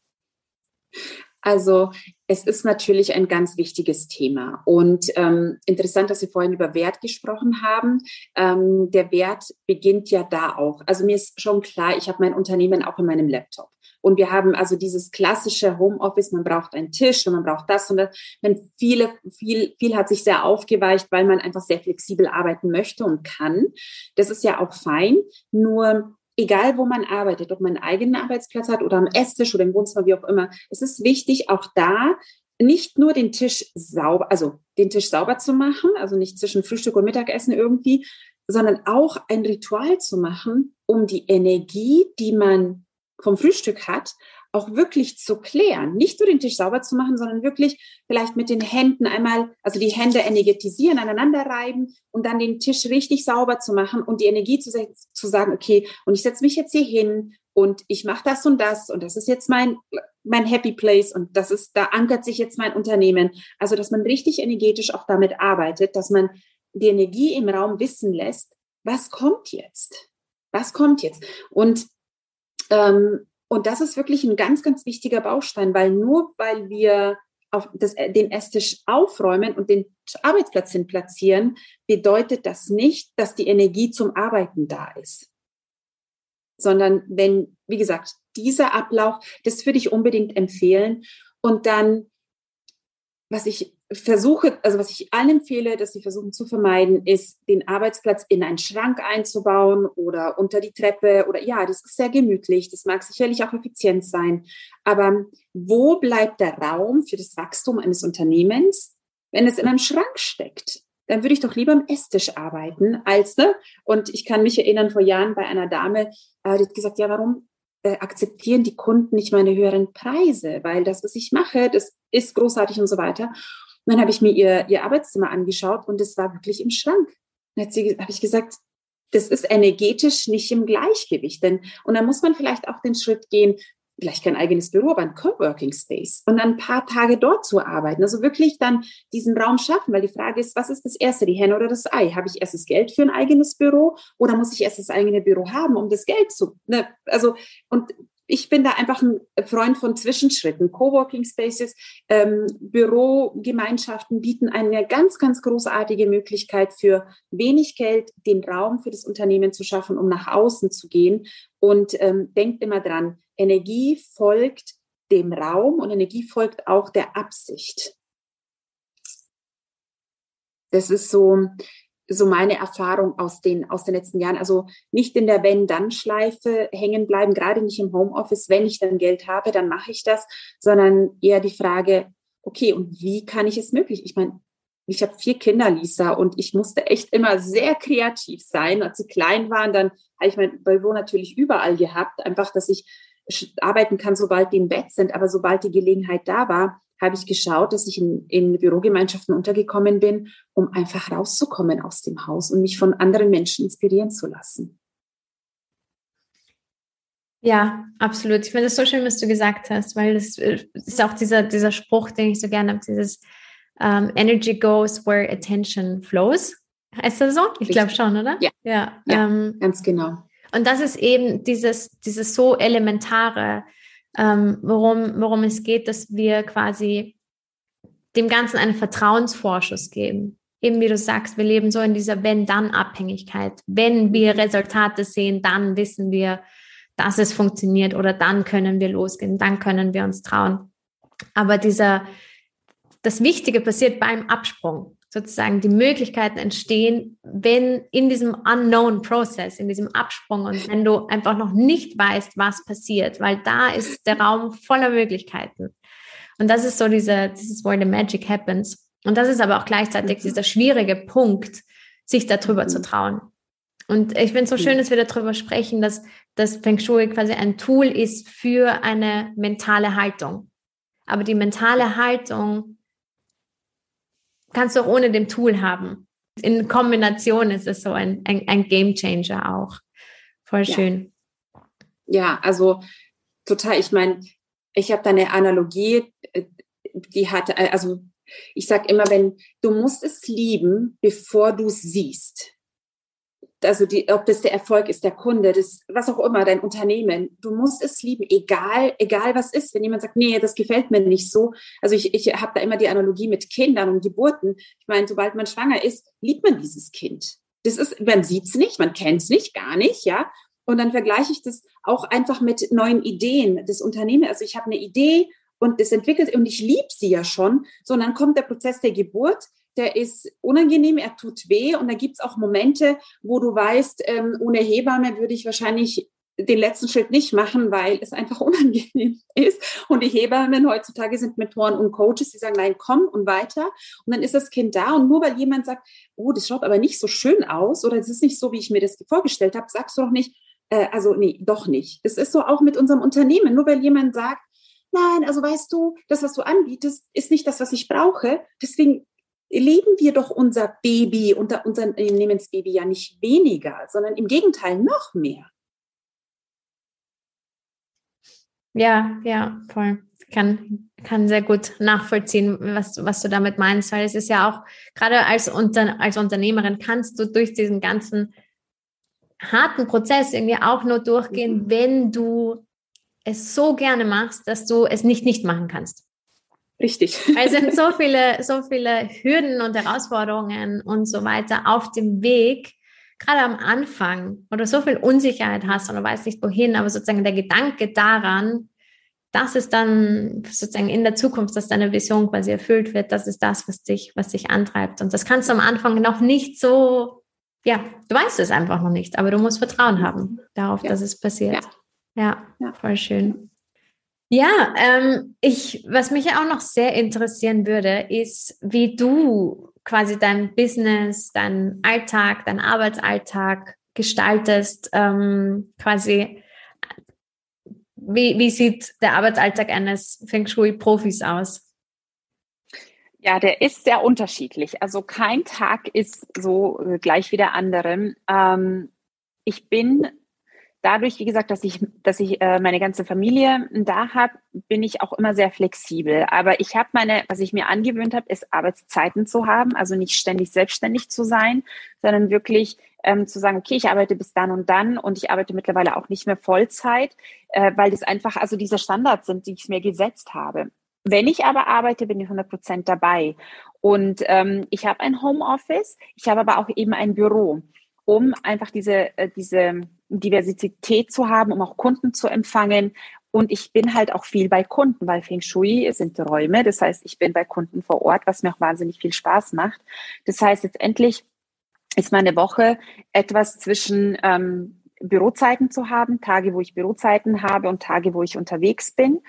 Also es ist natürlich ein ganz wichtiges Thema. Und ähm, interessant, dass wir vorhin über Wert gesprochen haben. Ähm, der Wert beginnt ja da auch. Also mir ist schon klar, ich habe mein Unternehmen auch in meinem Laptop. Und wir haben also dieses klassische Homeoffice, man braucht einen Tisch und man braucht das und das. Viele, viel, viel hat sich sehr aufgeweicht, weil man einfach sehr flexibel arbeiten möchte und kann. Das ist ja auch fein. Nur egal wo man arbeitet, ob man einen eigenen Arbeitsplatz hat oder am Esstisch oder im Wohnzimmer, wie auch immer, es ist wichtig, auch da nicht nur den Tisch sauber, also den Tisch sauber zu machen, also nicht zwischen Frühstück und Mittagessen irgendwie, sondern auch ein Ritual zu machen, um die Energie, die man vom Frühstück hat, auch wirklich zu klären. Nicht nur den Tisch sauber zu machen, sondern wirklich vielleicht mit den Händen einmal, also die Hände energetisieren, aneinander reiben und dann den Tisch richtig sauber zu machen und die Energie zu, zu sagen, okay, und ich setze mich jetzt hier hin und ich mache das und das und das ist jetzt mein, mein Happy Place und das ist, da ankert sich jetzt mein Unternehmen. Also, dass man richtig energetisch auch damit arbeitet, dass man die Energie im Raum wissen lässt, was kommt jetzt? Was kommt jetzt? Und ähm, und das ist wirklich ein ganz, ganz wichtiger Baustein, weil nur weil wir auf das, äh, den Esstisch aufräumen und den Arbeitsplatz hin platzieren, bedeutet das nicht, dass die Energie zum Arbeiten da ist. Sondern wenn, wie gesagt, dieser Ablauf, das würde ich unbedingt empfehlen. Und dann, was ich versuche, also was ich allen empfehle, dass sie versuchen zu vermeiden, ist, den Arbeitsplatz in einen Schrank einzubauen oder unter die Treppe oder ja, das ist sehr gemütlich. Das mag sicherlich auch effizient sein. Aber wo bleibt der Raum für das Wachstum eines Unternehmens, wenn es in einem Schrank steckt? Dann würde ich doch lieber am Esstisch arbeiten als, ne? Und ich kann mich erinnern, vor Jahren bei einer Dame, äh, die hat gesagt, ja, warum äh, akzeptieren die Kunden nicht meine höheren Preise? Weil das, was ich mache, das ist großartig und so weiter. Und dann habe ich mir ihr, ihr Arbeitszimmer angeschaut und es war wirklich im Schrank. Dann habe ich gesagt, das ist energetisch nicht im Gleichgewicht. Denn, und dann muss man vielleicht auch den Schritt gehen, vielleicht kein eigenes Büro, aber ein Coworking Space und dann ein paar Tage dort zu arbeiten. Also wirklich dann diesen Raum schaffen, weil die Frage ist, was ist das Erste, die Henne oder das Ei? Habe ich erst das Geld für ein eigenes Büro oder muss ich erst das eigene Büro haben, um das Geld zu, ne? also, und ich bin da einfach ein Freund von Zwischenschritten. Coworking Spaces, ähm, Bürogemeinschaften bieten eine ganz, ganz großartige Möglichkeit für wenig Geld den Raum für das Unternehmen zu schaffen, um nach außen zu gehen. Und ähm, denkt immer dran, Energie folgt dem Raum und Energie folgt auch der Absicht. Das ist so, so meine Erfahrung aus den, aus den letzten Jahren. Also nicht in der Wenn-Dann-Schleife hängen bleiben, gerade nicht im Homeoffice. Wenn ich dann Geld habe, dann mache ich das, sondern eher die Frage, okay, und wie kann ich es möglich? Ich meine, ich habe vier Kinder, Lisa, und ich musste echt immer sehr kreativ sein. Als sie klein waren, dann habe ich mein Büro natürlich überall gehabt, einfach, dass ich arbeiten kann, sobald die im Bett sind. Aber sobald die Gelegenheit da war, habe ich geschaut, dass ich in, in Bürogemeinschaften untergekommen bin, um einfach rauszukommen aus dem Haus und mich von anderen Menschen inspirieren zu lassen. Ja, absolut. Ich finde es so schön, was du gesagt hast, weil das äh, ist auch dieser, dieser Spruch, den ich so gerne habe, dieses um, ähm, Energy goes where attention flows. Heißt das so? Ich glaube schon, oder? Ja, ja, ja ähm, ganz genau. Und das ist eben dieses, dieses so elementare, ähm, worum, worum es geht, dass wir quasi dem Ganzen einen Vertrauensvorschuss geben. Eben wie du sagst, wir leben so in dieser Wenn-Dann-Abhängigkeit. Wenn wir Resultate sehen, dann wissen wir, dass es funktioniert oder dann können wir losgehen, dann können wir uns trauen. Aber dieser, das Wichtige passiert beim Absprung sozusagen die Möglichkeiten entstehen, wenn in diesem unknown Process, in diesem Absprung und wenn du einfach noch nicht weißt, was passiert, weil da ist der Raum voller Möglichkeiten. Und das ist so diese, dieses where the magic happens. Und das ist aber auch gleichzeitig mhm. dieser schwierige Punkt, sich darüber mhm. zu trauen. Und ich finde es so schön, dass wir darüber sprechen, dass das Feng Shui quasi ein Tool ist für eine mentale Haltung. Aber die mentale Haltung kannst du auch ohne dem Tool haben. In Kombination ist es so ein, ein, ein Game Changer auch. Voll schön. Ja, ja also total. Ich meine, ich habe da eine Analogie, äh, die hat, äh, also ich sage immer, wenn du musst es lieben, bevor du es siehst also die, ob das der Erfolg ist, der Kunde, das, was auch immer, dein Unternehmen, du musst es lieben, egal, egal was ist. Wenn jemand sagt, nee, das gefällt mir nicht so. Also ich, ich habe da immer die Analogie mit Kindern und Geburten. Ich meine, sobald man schwanger ist, liebt man dieses Kind. Das ist, man sieht's nicht, man kennt's nicht, gar nicht, ja. Und dann vergleiche ich das auch einfach mit neuen Ideen des Unternehmens. Also ich habe eine Idee und das entwickelt und ich liebe sie ja schon. So, und dann kommt der Prozess der Geburt der ist unangenehm, er tut weh und da gibt es auch Momente, wo du weißt, ähm, ohne Hebamme würde ich wahrscheinlich den letzten Schritt nicht machen, weil es einfach unangenehm ist. Und die Hebammen heutzutage sind Mentoren und Coaches, die sagen, nein, komm und weiter. Und dann ist das Kind da. Und nur weil jemand sagt, oh, das schaut aber nicht so schön aus oder es ist nicht so, wie ich mir das vorgestellt habe, sagst du doch nicht, äh, also nee, doch nicht. Es ist so auch mit unserem Unternehmen. Nur weil jemand sagt, nein, also weißt du, das, was du anbietest, ist nicht das, was ich brauche. Deswegen leben wir doch unser Baby, unter unser Unternehmensbaby ja nicht weniger, sondern im Gegenteil noch mehr. Ja, ja, voll. Kann, kann sehr gut nachvollziehen, was, was du damit meinst, weil es ist ja auch, gerade als, Unter, als Unternehmerin kannst du durch diesen ganzen harten Prozess irgendwie auch nur durchgehen, mhm. wenn du es so gerne machst, dass du es nicht nicht machen kannst. Richtig. Es sind so viele, so viele Hürden und Herausforderungen und so weiter auf dem Weg, gerade am Anfang oder so viel Unsicherheit hast und du weißt nicht wohin, aber sozusagen der Gedanke daran, dass es dann sozusagen in der Zukunft, dass deine Vision quasi erfüllt wird, das ist das, was dich, was dich antreibt. Und das kannst du am Anfang noch nicht so, ja, du weißt es einfach noch nicht, aber du musst Vertrauen haben darauf, ja. dass es passiert. Ja. ja, voll schön. Ja, ähm, ich, was mich auch noch sehr interessieren würde, ist, wie du quasi dein Business, dein Alltag, dein Arbeitsalltag gestaltest, ähm, quasi wie, wie sieht der Arbeitsalltag eines Feng Shui-Profis aus? Ja, der ist sehr unterschiedlich. Also kein Tag ist so äh, gleich wie der andere. Ähm, ich bin dadurch, wie gesagt, dass ich, dass ich äh, meine ganze Familie da habe, bin ich auch immer sehr flexibel. Aber ich habe meine, was ich mir angewöhnt habe, ist Arbeitszeiten zu haben, also nicht ständig selbstständig zu sein, sondern wirklich ähm, zu sagen, okay, ich arbeite bis dann und dann und ich arbeite mittlerweile auch nicht mehr Vollzeit, äh, weil das einfach also diese Standards sind, die ich mir gesetzt habe. Wenn ich aber arbeite, bin ich 100 Prozent dabei. Und ähm, ich habe ein Homeoffice, ich habe aber auch eben ein Büro, um einfach diese, äh, diese Diversität zu haben, um auch Kunden zu empfangen. Und ich bin halt auch viel bei Kunden, weil Feng Shui sind Räume. Das heißt, ich bin bei Kunden vor Ort, was mir auch wahnsinnig viel Spaß macht. Das heißt, letztendlich ist meine Woche etwas zwischen ähm, Bürozeiten zu haben, Tage, wo ich Bürozeiten habe und Tage, wo ich unterwegs bin.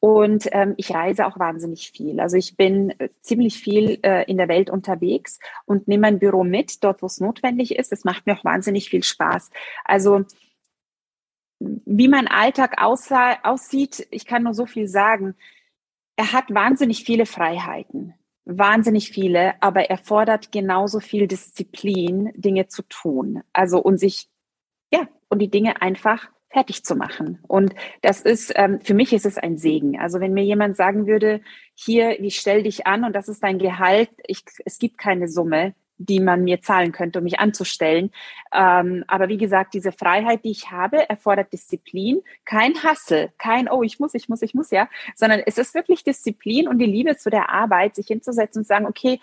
Und ähm, ich reise auch wahnsinnig viel. Also ich bin äh, ziemlich viel äh, in der Welt unterwegs und nehme mein Büro mit, dort, wo es notwendig ist. Es macht mir auch wahnsinnig viel Spaß. Also wie mein Alltag aussah, aussieht, ich kann nur so viel sagen. Er hat wahnsinnig viele Freiheiten, wahnsinnig viele, aber er fordert genauso viel Disziplin, Dinge zu tun. Also und sich, ja, und die Dinge einfach fertig zu machen. Und das ist, ähm, für mich ist es ein Segen. Also wenn mir jemand sagen würde, hier, ich stell dich an und das ist dein Gehalt, ich, es gibt keine Summe, die man mir zahlen könnte, um mich anzustellen. Ähm, aber wie gesagt, diese Freiheit, die ich habe, erfordert Disziplin, kein Hassel, kein, oh, ich muss, ich muss, ich muss, ja, sondern es ist wirklich Disziplin und die Liebe zu der Arbeit, sich hinzusetzen und sagen, okay,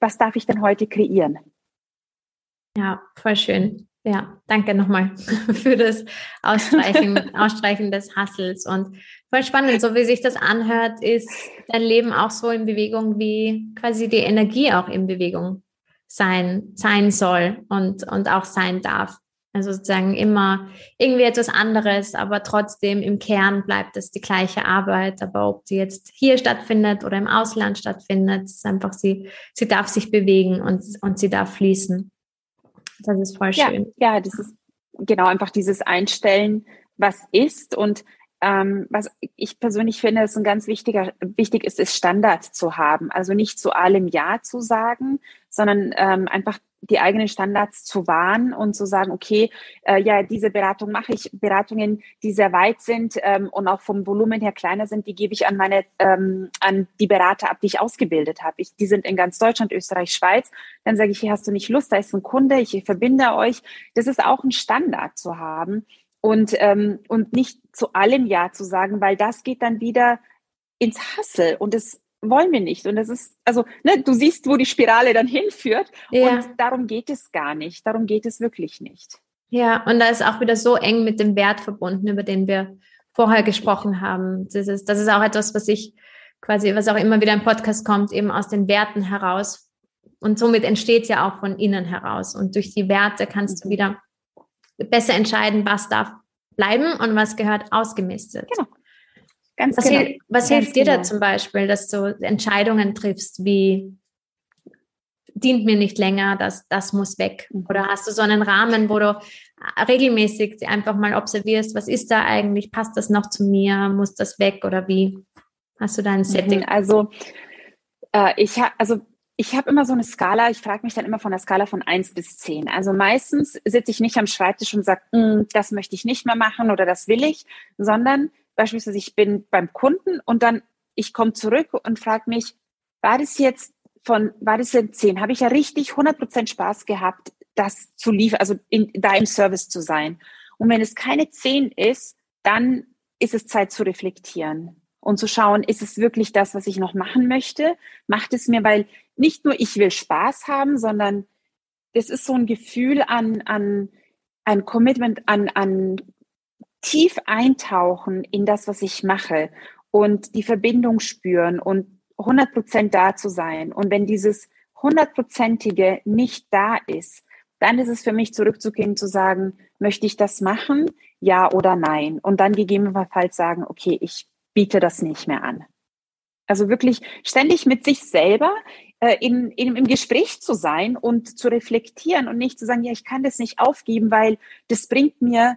was darf ich denn heute kreieren? Ja, voll schön. Ja, danke nochmal für das Ausstreichen, Ausstreichen des Hassels. Und voll spannend, so wie sich das anhört, ist dein Leben auch so in Bewegung, wie quasi die Energie auch in Bewegung sein, sein soll und, und auch sein darf. Also sozusagen immer irgendwie etwas anderes, aber trotzdem im Kern bleibt es die gleiche Arbeit. Aber ob die jetzt hier stattfindet oder im Ausland stattfindet, ist einfach sie, sie darf sich bewegen und, und sie darf fließen. Das ist voll schön. Ja, ja, das ist genau einfach dieses Einstellen, was ist und ähm, was ich persönlich finde, ist ein ganz wichtiger, wichtig ist, ist Standards zu haben. Also nicht zu allem Ja zu sagen, sondern ähm, einfach die eigenen Standards zu wahren und zu sagen, okay, äh, ja, diese Beratung mache ich, Beratungen, die sehr weit sind ähm, und auch vom Volumen her kleiner sind, die gebe ich an meine, ähm, an die Berater ab, die ich ausgebildet habe. Ich, die sind in ganz Deutschland, Österreich, Schweiz. Dann sage ich, hier hast du nicht Lust, da ist ein Kunde, ich verbinde euch. Das ist auch ein Standard zu haben und, ähm, und nicht zu allem Ja zu sagen, weil das geht dann wieder ins Hassel und das wollen wir nicht. Und das ist, also, ne, du siehst, wo die Spirale dann hinführt. Ja. Und darum geht es gar nicht. Darum geht es wirklich nicht. Ja, und da ist auch wieder so eng mit dem Wert verbunden, über den wir vorher gesprochen haben. Das ist, das ist auch etwas, was ich quasi, was auch immer wieder im Podcast kommt, eben aus den Werten heraus. Und somit entsteht ja auch von innen heraus. Und durch die Werte kannst du mhm. wieder besser entscheiden, was darf bleiben und was gehört ausgemistet. Genau. Ganz was, genau. Hil was Ganz hilft dir genau. da zum Beispiel, dass du Entscheidungen triffst, wie dient mir nicht länger, das, das muss weg? Mhm. Oder hast du so einen Rahmen, wo du regelmäßig einfach mal observierst, was ist da eigentlich, passt das noch zu mir, muss das weg oder wie? Hast du da ein mhm. Setting? Also äh, ich habe, also ich habe immer so eine Skala, ich frage mich dann immer von der Skala von eins bis zehn. Also meistens sitze ich nicht am Schreibtisch und sage, mm, das möchte ich nicht mehr machen oder das will ich, sondern beispielsweise ich bin beim Kunden und dann ich komme zurück und frage mich, war das jetzt von, war das jetzt zehn? Habe ich ja richtig 100% Spaß gehabt, das zu liefern, also in, da im Service zu sein. Und wenn es keine zehn ist, dann ist es Zeit zu reflektieren und zu schauen, ist es wirklich das, was ich noch machen möchte? Macht es mir, weil nicht nur ich will Spaß haben, sondern das ist so ein Gefühl an, an ein Commitment, an, an tief eintauchen in das, was ich mache und die Verbindung spüren und 100 Prozent da zu sein. Und wenn dieses hundertprozentige nicht da ist, dann ist es für mich zurückzugehen, zu sagen, möchte ich das machen? Ja oder nein? Und dann gegebenenfalls sagen, okay, ich biete das nicht mehr an. Also wirklich ständig mit sich selber äh, in, in, im Gespräch zu sein und zu reflektieren und nicht zu sagen, ja, ich kann das nicht aufgeben, weil das bringt mir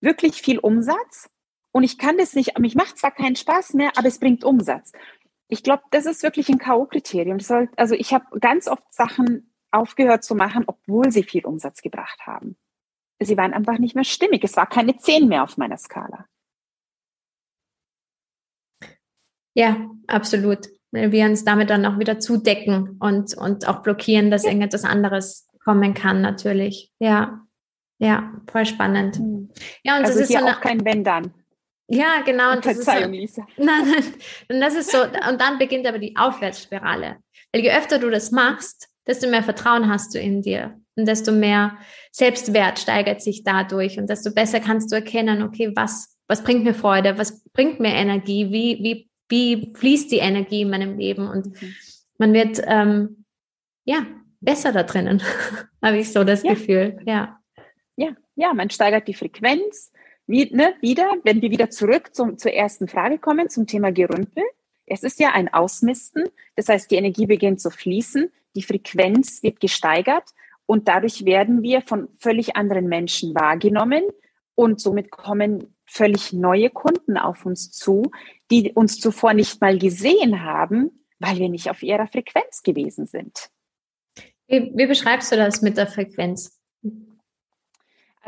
wirklich viel Umsatz und ich kann das nicht, mich macht zwar keinen Spaß mehr, aber es bringt Umsatz. Ich glaube, das ist wirklich ein K.O.-Kriterium. Also ich habe ganz oft Sachen aufgehört zu machen, obwohl sie viel Umsatz gebracht haben. Sie waren einfach nicht mehr stimmig. Es war keine 10 mehr auf meiner Skala. Ja, absolut. Weil wir uns damit dann auch wieder zudecken und, und auch blockieren, dass irgendetwas anderes kommen kann, natürlich. Ja, ja, voll spannend. Hm. Ja, und also das ist so eine, auch kein Wenn dann. Ja, genau. Und Verzeihung, das ist so, Lisa. Nein, nein, und das ist so, und dann beginnt aber die Aufwärtsspirale. Weil je öfter du das machst, desto mehr Vertrauen hast du in dir und desto mehr Selbstwert steigert sich dadurch und desto besser kannst du erkennen, okay, was, was bringt mir Freude, was bringt mir Energie, wie, wie, wie fließt die Energie in meinem Leben und mhm. man wird, ähm, ja, besser da drinnen, habe ich so das ja. Gefühl, ja. Ja, man steigert die Frequenz, wie, ne, wieder, wenn wir wieder zurück zum, zur ersten Frage kommen, zum Thema Gerümpel. Es ist ja ein Ausmisten, das heißt, die Energie beginnt zu fließen, die Frequenz wird gesteigert und dadurch werden wir von völlig anderen Menschen wahrgenommen und somit kommen völlig neue Kunden auf uns zu, die uns zuvor nicht mal gesehen haben, weil wir nicht auf ihrer Frequenz gewesen sind. Wie, wie beschreibst du das mit der Frequenz?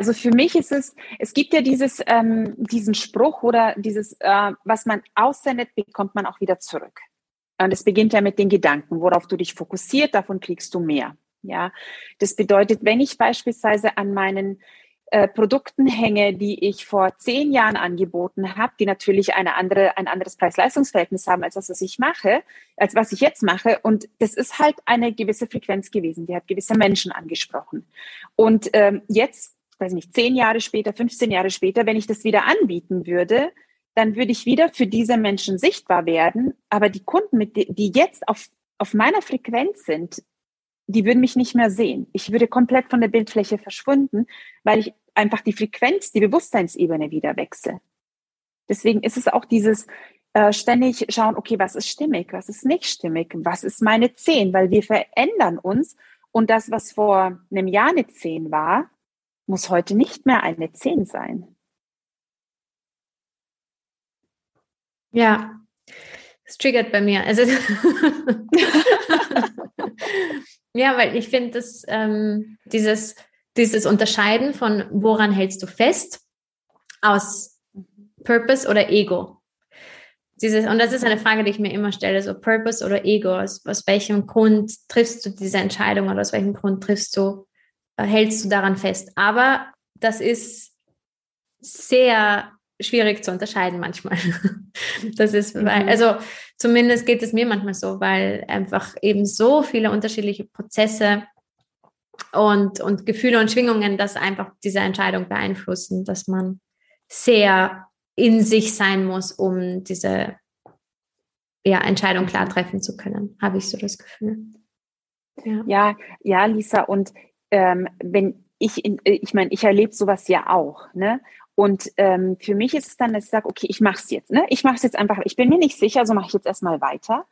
Also für mich ist es, es gibt ja dieses, ähm, diesen Spruch oder dieses, äh, was man aussendet, bekommt man auch wieder zurück. Und es beginnt ja mit den Gedanken, worauf du dich fokussiert, davon kriegst du mehr. Ja, das bedeutet, wenn ich beispielsweise an meinen äh, Produkten hänge, die ich vor zehn Jahren angeboten habe, die natürlich eine andere, ein anderes Preis-Leistungs-Verhältnis haben als das, was ich mache, als was ich jetzt mache. Und das ist halt eine gewisse Frequenz gewesen, die hat gewisse Menschen angesprochen. Und ähm, jetzt weiß nicht, zehn Jahre später, 15 Jahre später, wenn ich das wieder anbieten würde, dann würde ich wieder für diese Menschen sichtbar werden. Aber die Kunden, mit die, die jetzt auf, auf meiner Frequenz sind, die würden mich nicht mehr sehen. Ich würde komplett von der Bildfläche verschwinden, weil ich einfach die Frequenz, die Bewusstseinsebene wieder wechsle. Deswegen ist es auch dieses äh, ständig schauen, okay, was ist stimmig, was ist nicht stimmig, was ist meine 10, weil wir verändern uns und das, was vor einem Jahr eine 10 war, muss heute nicht mehr eine 10 sein. Ja, es triggert bei mir. Also ja, weil ich finde, dass ähm, dieses, dieses Unterscheiden von woran hältst du fest aus Purpose oder Ego. Dieses, und das ist eine Frage, die ich mir immer stelle, so Purpose oder Ego, aus, aus welchem Grund triffst du diese Entscheidung oder aus welchem Grund triffst du hältst du daran fest. Aber das ist sehr schwierig zu unterscheiden manchmal. Das ist, weil, mhm. also zumindest geht es mir manchmal so, weil einfach eben so viele unterschiedliche Prozesse und, und Gefühle und Schwingungen das einfach diese Entscheidung beeinflussen, dass man sehr in sich sein muss, um diese ja, Entscheidung klar treffen zu können, habe ich so das Gefühl. Ja, ja, ja Lisa, und ähm, wenn ich, in, äh, ich meine, ich erlebe sowas ja auch, ne? Und ähm, für mich ist es dann, dass ich sage, okay, ich mache es jetzt, ne? Ich mache es jetzt einfach. Ich bin mir nicht sicher, so mache ich jetzt erstmal weiter.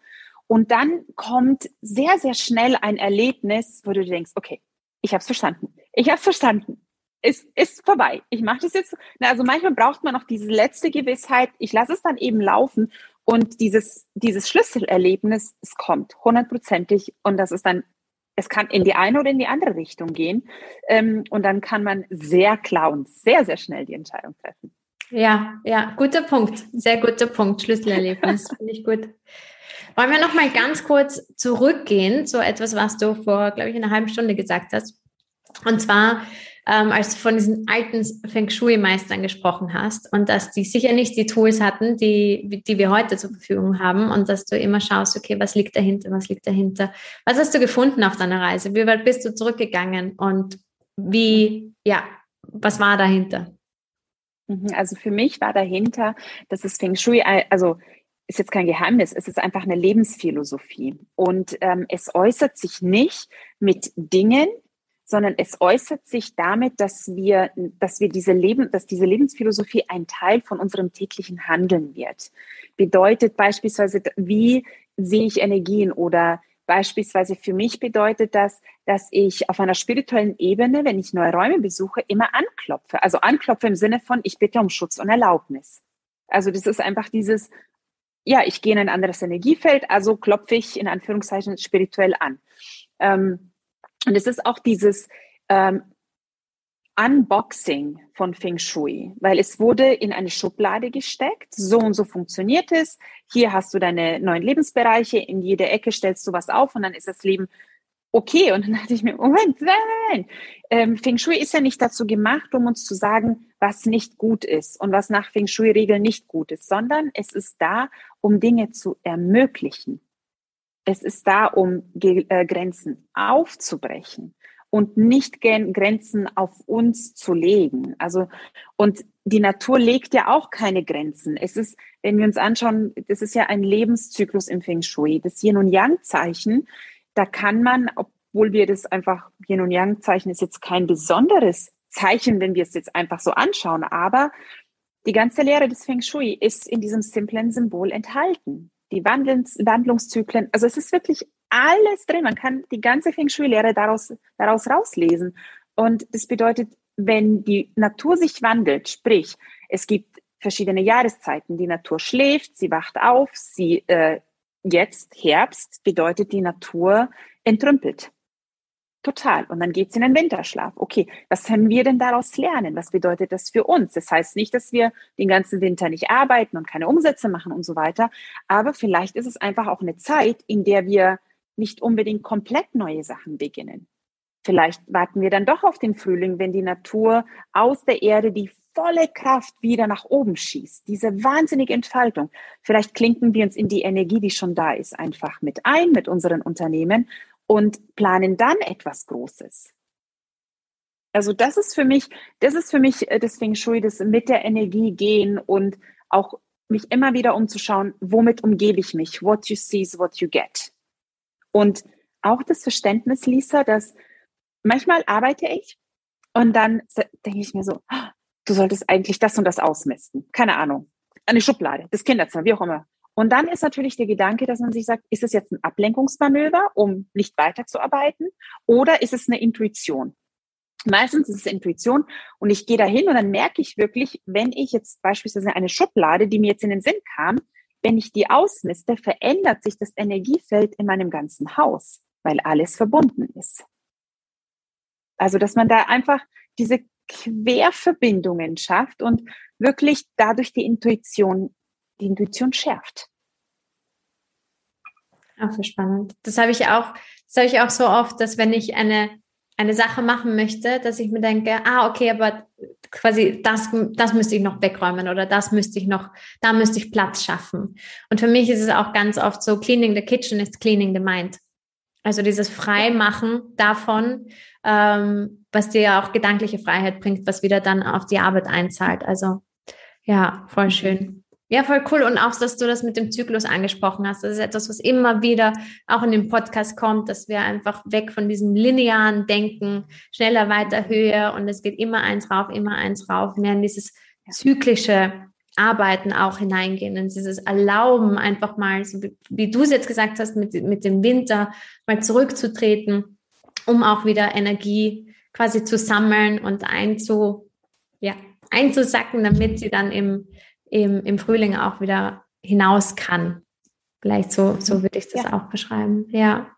Und dann kommt sehr, sehr schnell ein Erlebnis, wo du denkst, okay, ich habe es verstanden. Ich habe es verstanden. Es ist vorbei. Ich mache das jetzt. Na, also manchmal braucht man noch diese letzte Gewissheit. Ich lasse es dann eben laufen und dieses, dieses Schlüsselerlebnis, es kommt hundertprozentig und das ist dann es kann in die eine oder in die andere Richtung gehen. Ähm, und dann kann man sehr klar und sehr, sehr schnell die Entscheidung treffen. Ja, ja, guter Punkt. Sehr guter Punkt. Schlüsselerlebnis. Finde ich gut. Wollen wir noch mal ganz kurz zurückgehen zu etwas, was du vor, glaube ich, einer halben Stunde gesagt hast. Und zwar ähm, als du von diesen alten Feng Shui-Meistern gesprochen hast und dass die sicher nicht die Tools hatten, die, die wir heute zur Verfügung haben und dass du immer schaust, okay, was liegt dahinter, was liegt dahinter. Was hast du gefunden auf deiner Reise? Wie weit bist du zurückgegangen und wie, ja, was war dahinter? Mhm, also für mich war dahinter, dass es Feng Shui, also ist jetzt kein Geheimnis, es ist einfach eine Lebensphilosophie. Und ähm, es äußert sich nicht mit Dingen, sondern es äußert sich damit, dass wir, dass wir diese Leben, dass diese Lebensphilosophie ein Teil von unserem täglichen Handeln wird. Bedeutet beispielsweise, wie sehe ich Energien oder Beispielsweise für mich bedeutet das, dass ich auf einer spirituellen Ebene, wenn ich neue Räume besuche, immer anklopfe. Also anklopfe im Sinne von, ich bitte um Schutz und Erlaubnis. Also das ist einfach dieses, ja, ich gehe in ein anderes Energiefeld, also klopfe ich in Anführungszeichen spirituell an. Ähm, und es ist auch dieses ähm, Unboxing von Feng Shui, weil es wurde in eine Schublade gesteckt. So und so funktioniert es. Hier hast du deine neuen Lebensbereiche. In jeder Ecke stellst du was auf und dann ist das Leben okay. Und dann dachte ich mir, Moment, nein, nein. Ähm, Feng Shui ist ja nicht dazu gemacht, um uns zu sagen, was nicht gut ist und was nach Feng Shui-Regeln nicht gut ist, sondern es ist da, um Dinge zu ermöglichen. Es ist da, um äh, Grenzen aufzubrechen und nicht Grenzen auf uns zu legen. Also, und die Natur legt ja auch keine Grenzen. Es ist, wenn wir uns anschauen, das ist ja ein Lebenszyklus im Feng Shui. Das Yin und Yang Zeichen, da kann man, obwohl wir das einfach, Yin und Yang Zeichen ist jetzt kein besonderes Zeichen, wenn wir es jetzt einfach so anschauen, aber die ganze Lehre des Feng Shui ist in diesem simplen Symbol enthalten. Die Wandlungs Wandlungszyklen, also es ist wirklich alles drin. Man kann die ganze Feng Shui-Lehre daraus, daraus rauslesen. Und das bedeutet, wenn die Natur sich wandelt, sprich, es gibt verschiedene Jahreszeiten, die Natur schläft, sie wacht auf, sie äh, jetzt Herbst bedeutet, die Natur entrümpelt. Total. Und dann geht's in den Winterschlaf. Okay, was können wir denn daraus lernen? Was bedeutet das für uns? Das heißt nicht, dass wir den ganzen Winter nicht arbeiten und keine Umsätze machen und so weiter. Aber vielleicht ist es einfach auch eine Zeit, in der wir nicht unbedingt komplett neue Sachen beginnen. Vielleicht warten wir dann doch auf den Frühling, wenn die Natur aus der Erde die volle Kraft wieder nach oben schießt. Diese wahnsinnige Entfaltung. Vielleicht klinken wir uns in die Energie, die schon da ist, einfach mit ein, mit unseren Unternehmen und planen dann etwas Großes. Also das ist für mich, das ist für mich äh, das Shui, das mit der Energie gehen und auch mich immer wieder umzuschauen, womit umgebe ich mich? What you see is what you get. Und auch das Verständnis, Lisa, dass manchmal arbeite ich und dann denke ich mir so, ah, du solltest eigentlich das und das ausmisten. Keine Ahnung. Eine Schublade, das Kinderzimmer, wie auch immer. Und dann ist natürlich der Gedanke, dass man sich sagt, ist es jetzt ein Ablenkungsmanöver, um nicht weiterzuarbeiten, oder ist es eine Intuition? Meistens ist es Intuition und ich gehe dahin und dann merke ich wirklich, wenn ich jetzt beispielsweise eine Schublade, die mir jetzt in den Sinn kam, wenn ich die ausmiste, verändert sich das Energiefeld in meinem ganzen Haus, weil alles verbunden ist. Also, dass man da einfach diese Querverbindungen schafft und wirklich dadurch die Intuition, die Intuition schärft. Auch so spannend. Das habe ich auch, das habe ich auch so oft, dass wenn ich eine eine Sache machen möchte, dass ich mir denke, ah, okay, aber quasi das, das müsste ich noch wegräumen oder das müsste ich noch, da müsste ich Platz schaffen. Und für mich ist es auch ganz oft so, cleaning the kitchen is cleaning the mind. Also dieses Freimachen davon, ähm, was dir ja auch gedankliche Freiheit bringt, was wieder dann auf die Arbeit einzahlt. Also ja, voll schön. Ja, voll cool. Und auch, dass du das mit dem Zyklus angesprochen hast. Das ist etwas, was immer wieder auch in dem Podcast kommt, dass wir einfach weg von diesem linearen Denken, schneller, weiter, höher und es geht immer eins rauf, immer eins rauf, mehr in dieses zyklische Arbeiten auch hineingehen, in dieses Erlauben, einfach mal, so wie, wie du es jetzt gesagt hast, mit, mit dem Winter mal zurückzutreten, um auch wieder Energie quasi zu sammeln und einzu, ja, einzusacken, damit sie dann im im, im Frühling auch wieder hinaus kann. Vielleicht so, so würde ich das ja. auch beschreiben. Ja.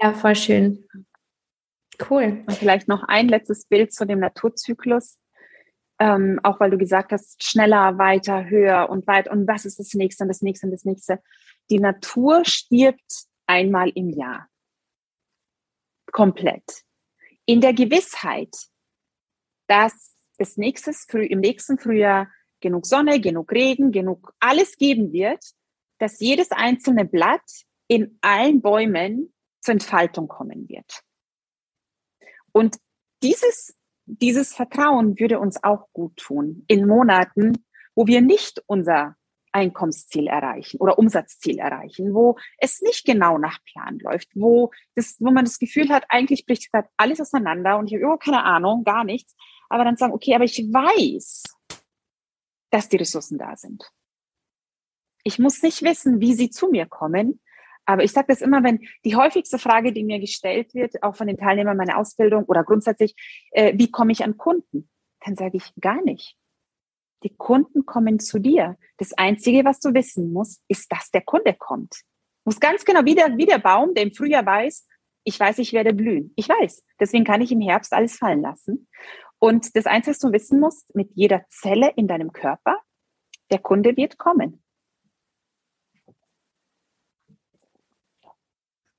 Ja, voll schön. Cool. Und vielleicht noch ein letztes Bild zu dem Naturzyklus. Ähm, auch weil du gesagt hast, schneller, weiter, höher und weit. Und was ist das nächste und das nächste und das nächste? Die Natur stirbt einmal im Jahr. Komplett. In der Gewissheit, dass es nächstes Früh, im nächsten Frühjahr genug Sonne, genug Regen, genug alles geben wird, dass jedes einzelne Blatt in allen Bäumen zur Entfaltung kommen wird. Und dieses, dieses Vertrauen würde uns auch gut tun in Monaten, wo wir nicht unser Einkommensziel erreichen oder Umsatzziel erreichen, wo es nicht genau nach Plan läuft, wo, das, wo man das Gefühl hat, eigentlich bricht gerade alles auseinander und ich habe überhaupt keine Ahnung, gar nichts. Aber dann sagen, okay, aber ich weiß, dass die Ressourcen da sind. Ich muss nicht wissen, wie sie zu mir kommen, aber ich sage das immer, wenn die häufigste Frage, die mir gestellt wird, auch von den Teilnehmern meiner Ausbildung oder grundsätzlich, äh, wie komme ich an Kunden? Dann sage ich gar nicht. Die Kunden kommen zu dir. Das Einzige, was du wissen musst, ist, dass der Kunde kommt. Du musst ganz genau wie der, wie der Baum, der im Frühjahr weiß, ich weiß, ich werde blühen. Ich weiß. Deswegen kann ich im Herbst alles fallen lassen. Und das Einzige, was du wissen musst, mit jeder Zelle in deinem Körper, der Kunde wird kommen.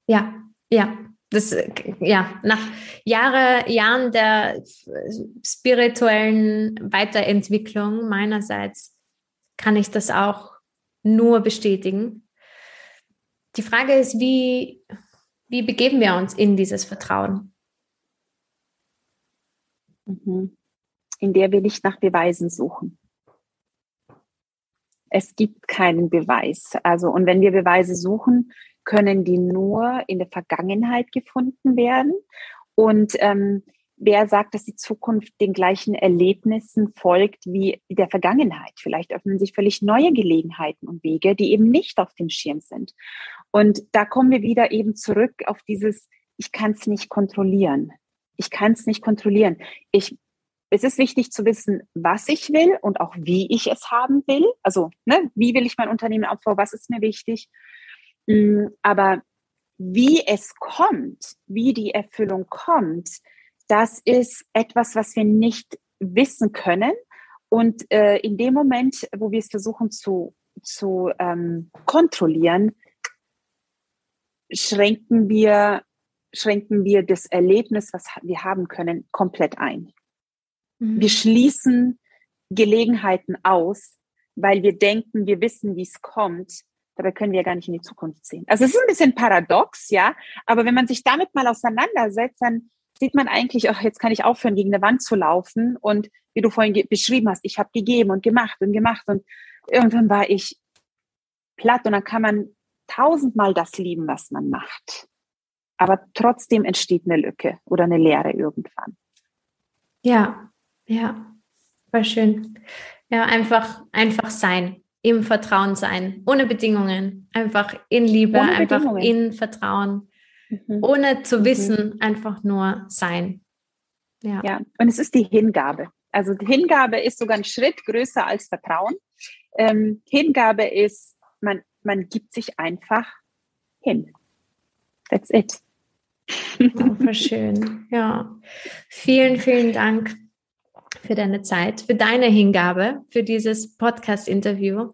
Ja, ja, das, ja, nach Jahre, Jahren der spirituellen Weiterentwicklung meinerseits kann ich das auch nur bestätigen. Die Frage ist, wie, wie begeben wir uns in dieses Vertrauen? Mhm. In der wir nicht nach Beweisen suchen. Es gibt keinen Beweis. Also, und wenn wir Beweise suchen, können die nur in der Vergangenheit gefunden werden. Und ähm, wer sagt, dass die Zukunft den gleichen Erlebnissen folgt wie der Vergangenheit? Vielleicht öffnen sich völlig neue Gelegenheiten und Wege, die eben nicht auf dem Schirm sind. Und da kommen wir wieder eben zurück auf dieses, ich kann es nicht kontrollieren. Ich kann es nicht kontrollieren. Ich, es ist wichtig zu wissen, was ich will und auch wie ich es haben will. Also, ne, wie will ich mein Unternehmen aufbauen? Was ist mir wichtig? Mm, aber wie es kommt, wie die Erfüllung kommt, das ist etwas, was wir nicht wissen können. Und äh, in dem Moment, wo wir es versuchen zu, zu ähm, kontrollieren, schränken wir, schränken wir das Erlebnis, was wir haben können, komplett ein. Mhm. Wir schließen Gelegenheiten aus, weil wir denken, wir wissen, wie es kommt, Dabei können wir ja gar nicht in die Zukunft sehen. Also es ist ein bisschen paradox, ja. Aber wenn man sich damit mal auseinandersetzt, dann sieht man eigentlich, ach, jetzt kann ich aufhören, gegen eine Wand zu laufen. Und wie du vorhin beschrieben hast, ich habe gegeben und gemacht und gemacht. Und irgendwann war ich platt und dann kann man tausendmal das lieben, was man macht. Aber trotzdem entsteht eine Lücke oder eine Leere irgendwann. Ja, ja, war schön. Ja, einfach, einfach sein im Vertrauen sein, ohne Bedingungen, einfach in Liebe, ohne einfach in Vertrauen, mhm. ohne zu mhm. wissen, mhm. einfach nur sein. Ja. ja, und es ist die Hingabe. Also die Hingabe ist sogar ein Schritt größer als Vertrauen. Ähm, Hingabe ist, man, man gibt sich einfach hin. That's it. Oh, schön. Ja. Vielen, vielen Dank für deine Zeit, für deine Hingabe, für dieses Podcast-Interview.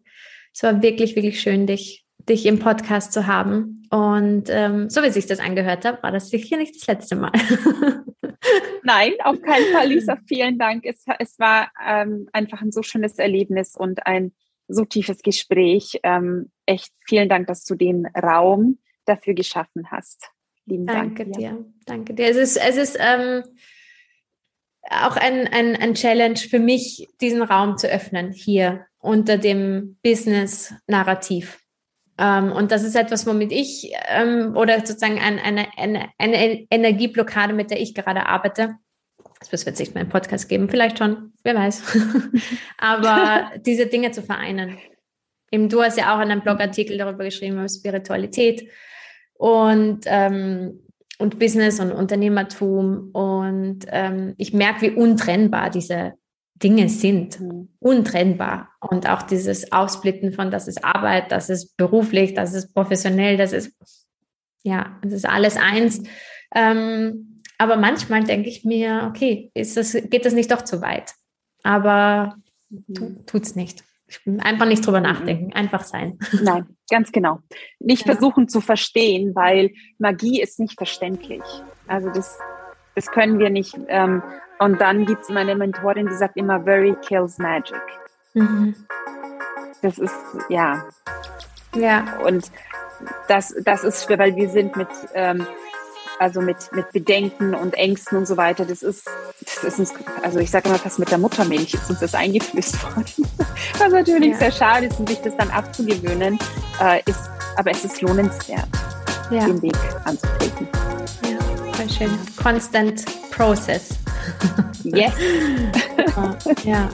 Es war wirklich, wirklich schön, dich, dich im Podcast zu haben. Und ähm, so wie sich das angehört hat, war das sicher nicht das letzte Mal. Nein, auf keinen Fall, Lisa. Vielen Dank. Es, es war ähm, einfach ein so schönes Erlebnis und ein so tiefes Gespräch. Ähm, echt vielen Dank, dass du den Raum dafür geschaffen hast. Lieben Danke Dank dir. Danke dir. Es ist, es ist ähm, auch ein, ein, ein Challenge für mich, diesen Raum zu öffnen hier unter dem Business-Narrativ. Ähm, und das ist etwas, womit ich ähm, oder sozusagen ein, eine, eine, eine Energieblockade, mit der ich gerade arbeite. Das wird nicht mehr im Podcast geben, vielleicht schon, wer weiß. Aber diese Dinge zu vereinen. Eben, du hast ja auch einen Blogartikel darüber geschrieben, über Spiritualität. Und ähm, und Business und Unternehmertum. Und ähm, ich merke, wie untrennbar diese Dinge sind. Mhm. Untrennbar. Und auch dieses Aufsplitten von, das ist Arbeit, das ist beruflich, das ist professionell, das ist, ja, das ist alles eins. Ähm, aber manchmal denke ich mir, okay, ist das, geht das nicht doch zu weit? Aber mhm. tut es nicht. Einfach nicht drüber mhm. nachdenken, einfach sein. Nein, ganz genau. Nicht ja. versuchen zu verstehen, weil Magie ist nicht verständlich. Also das, das können wir nicht. Ähm, und dann gibt es meine Mentorin, die sagt immer, very kills magic. Mhm. Das ist, ja. Ja. Und das, das ist schwer, weil wir sind mit, ähm, also mit, mit Bedenken und Ängsten und so weiter, das ist, das ist uns, also ich sage immer fast mit der Muttermilch ist uns das eingeflößt worden. Was natürlich ja. sehr schade ist, um sich das dann abzugewöhnen, äh, ist, aber es ist lohnenswert, ja. den Weg anzutreten. Ja, voll schön. Constant Process. Yes. ja.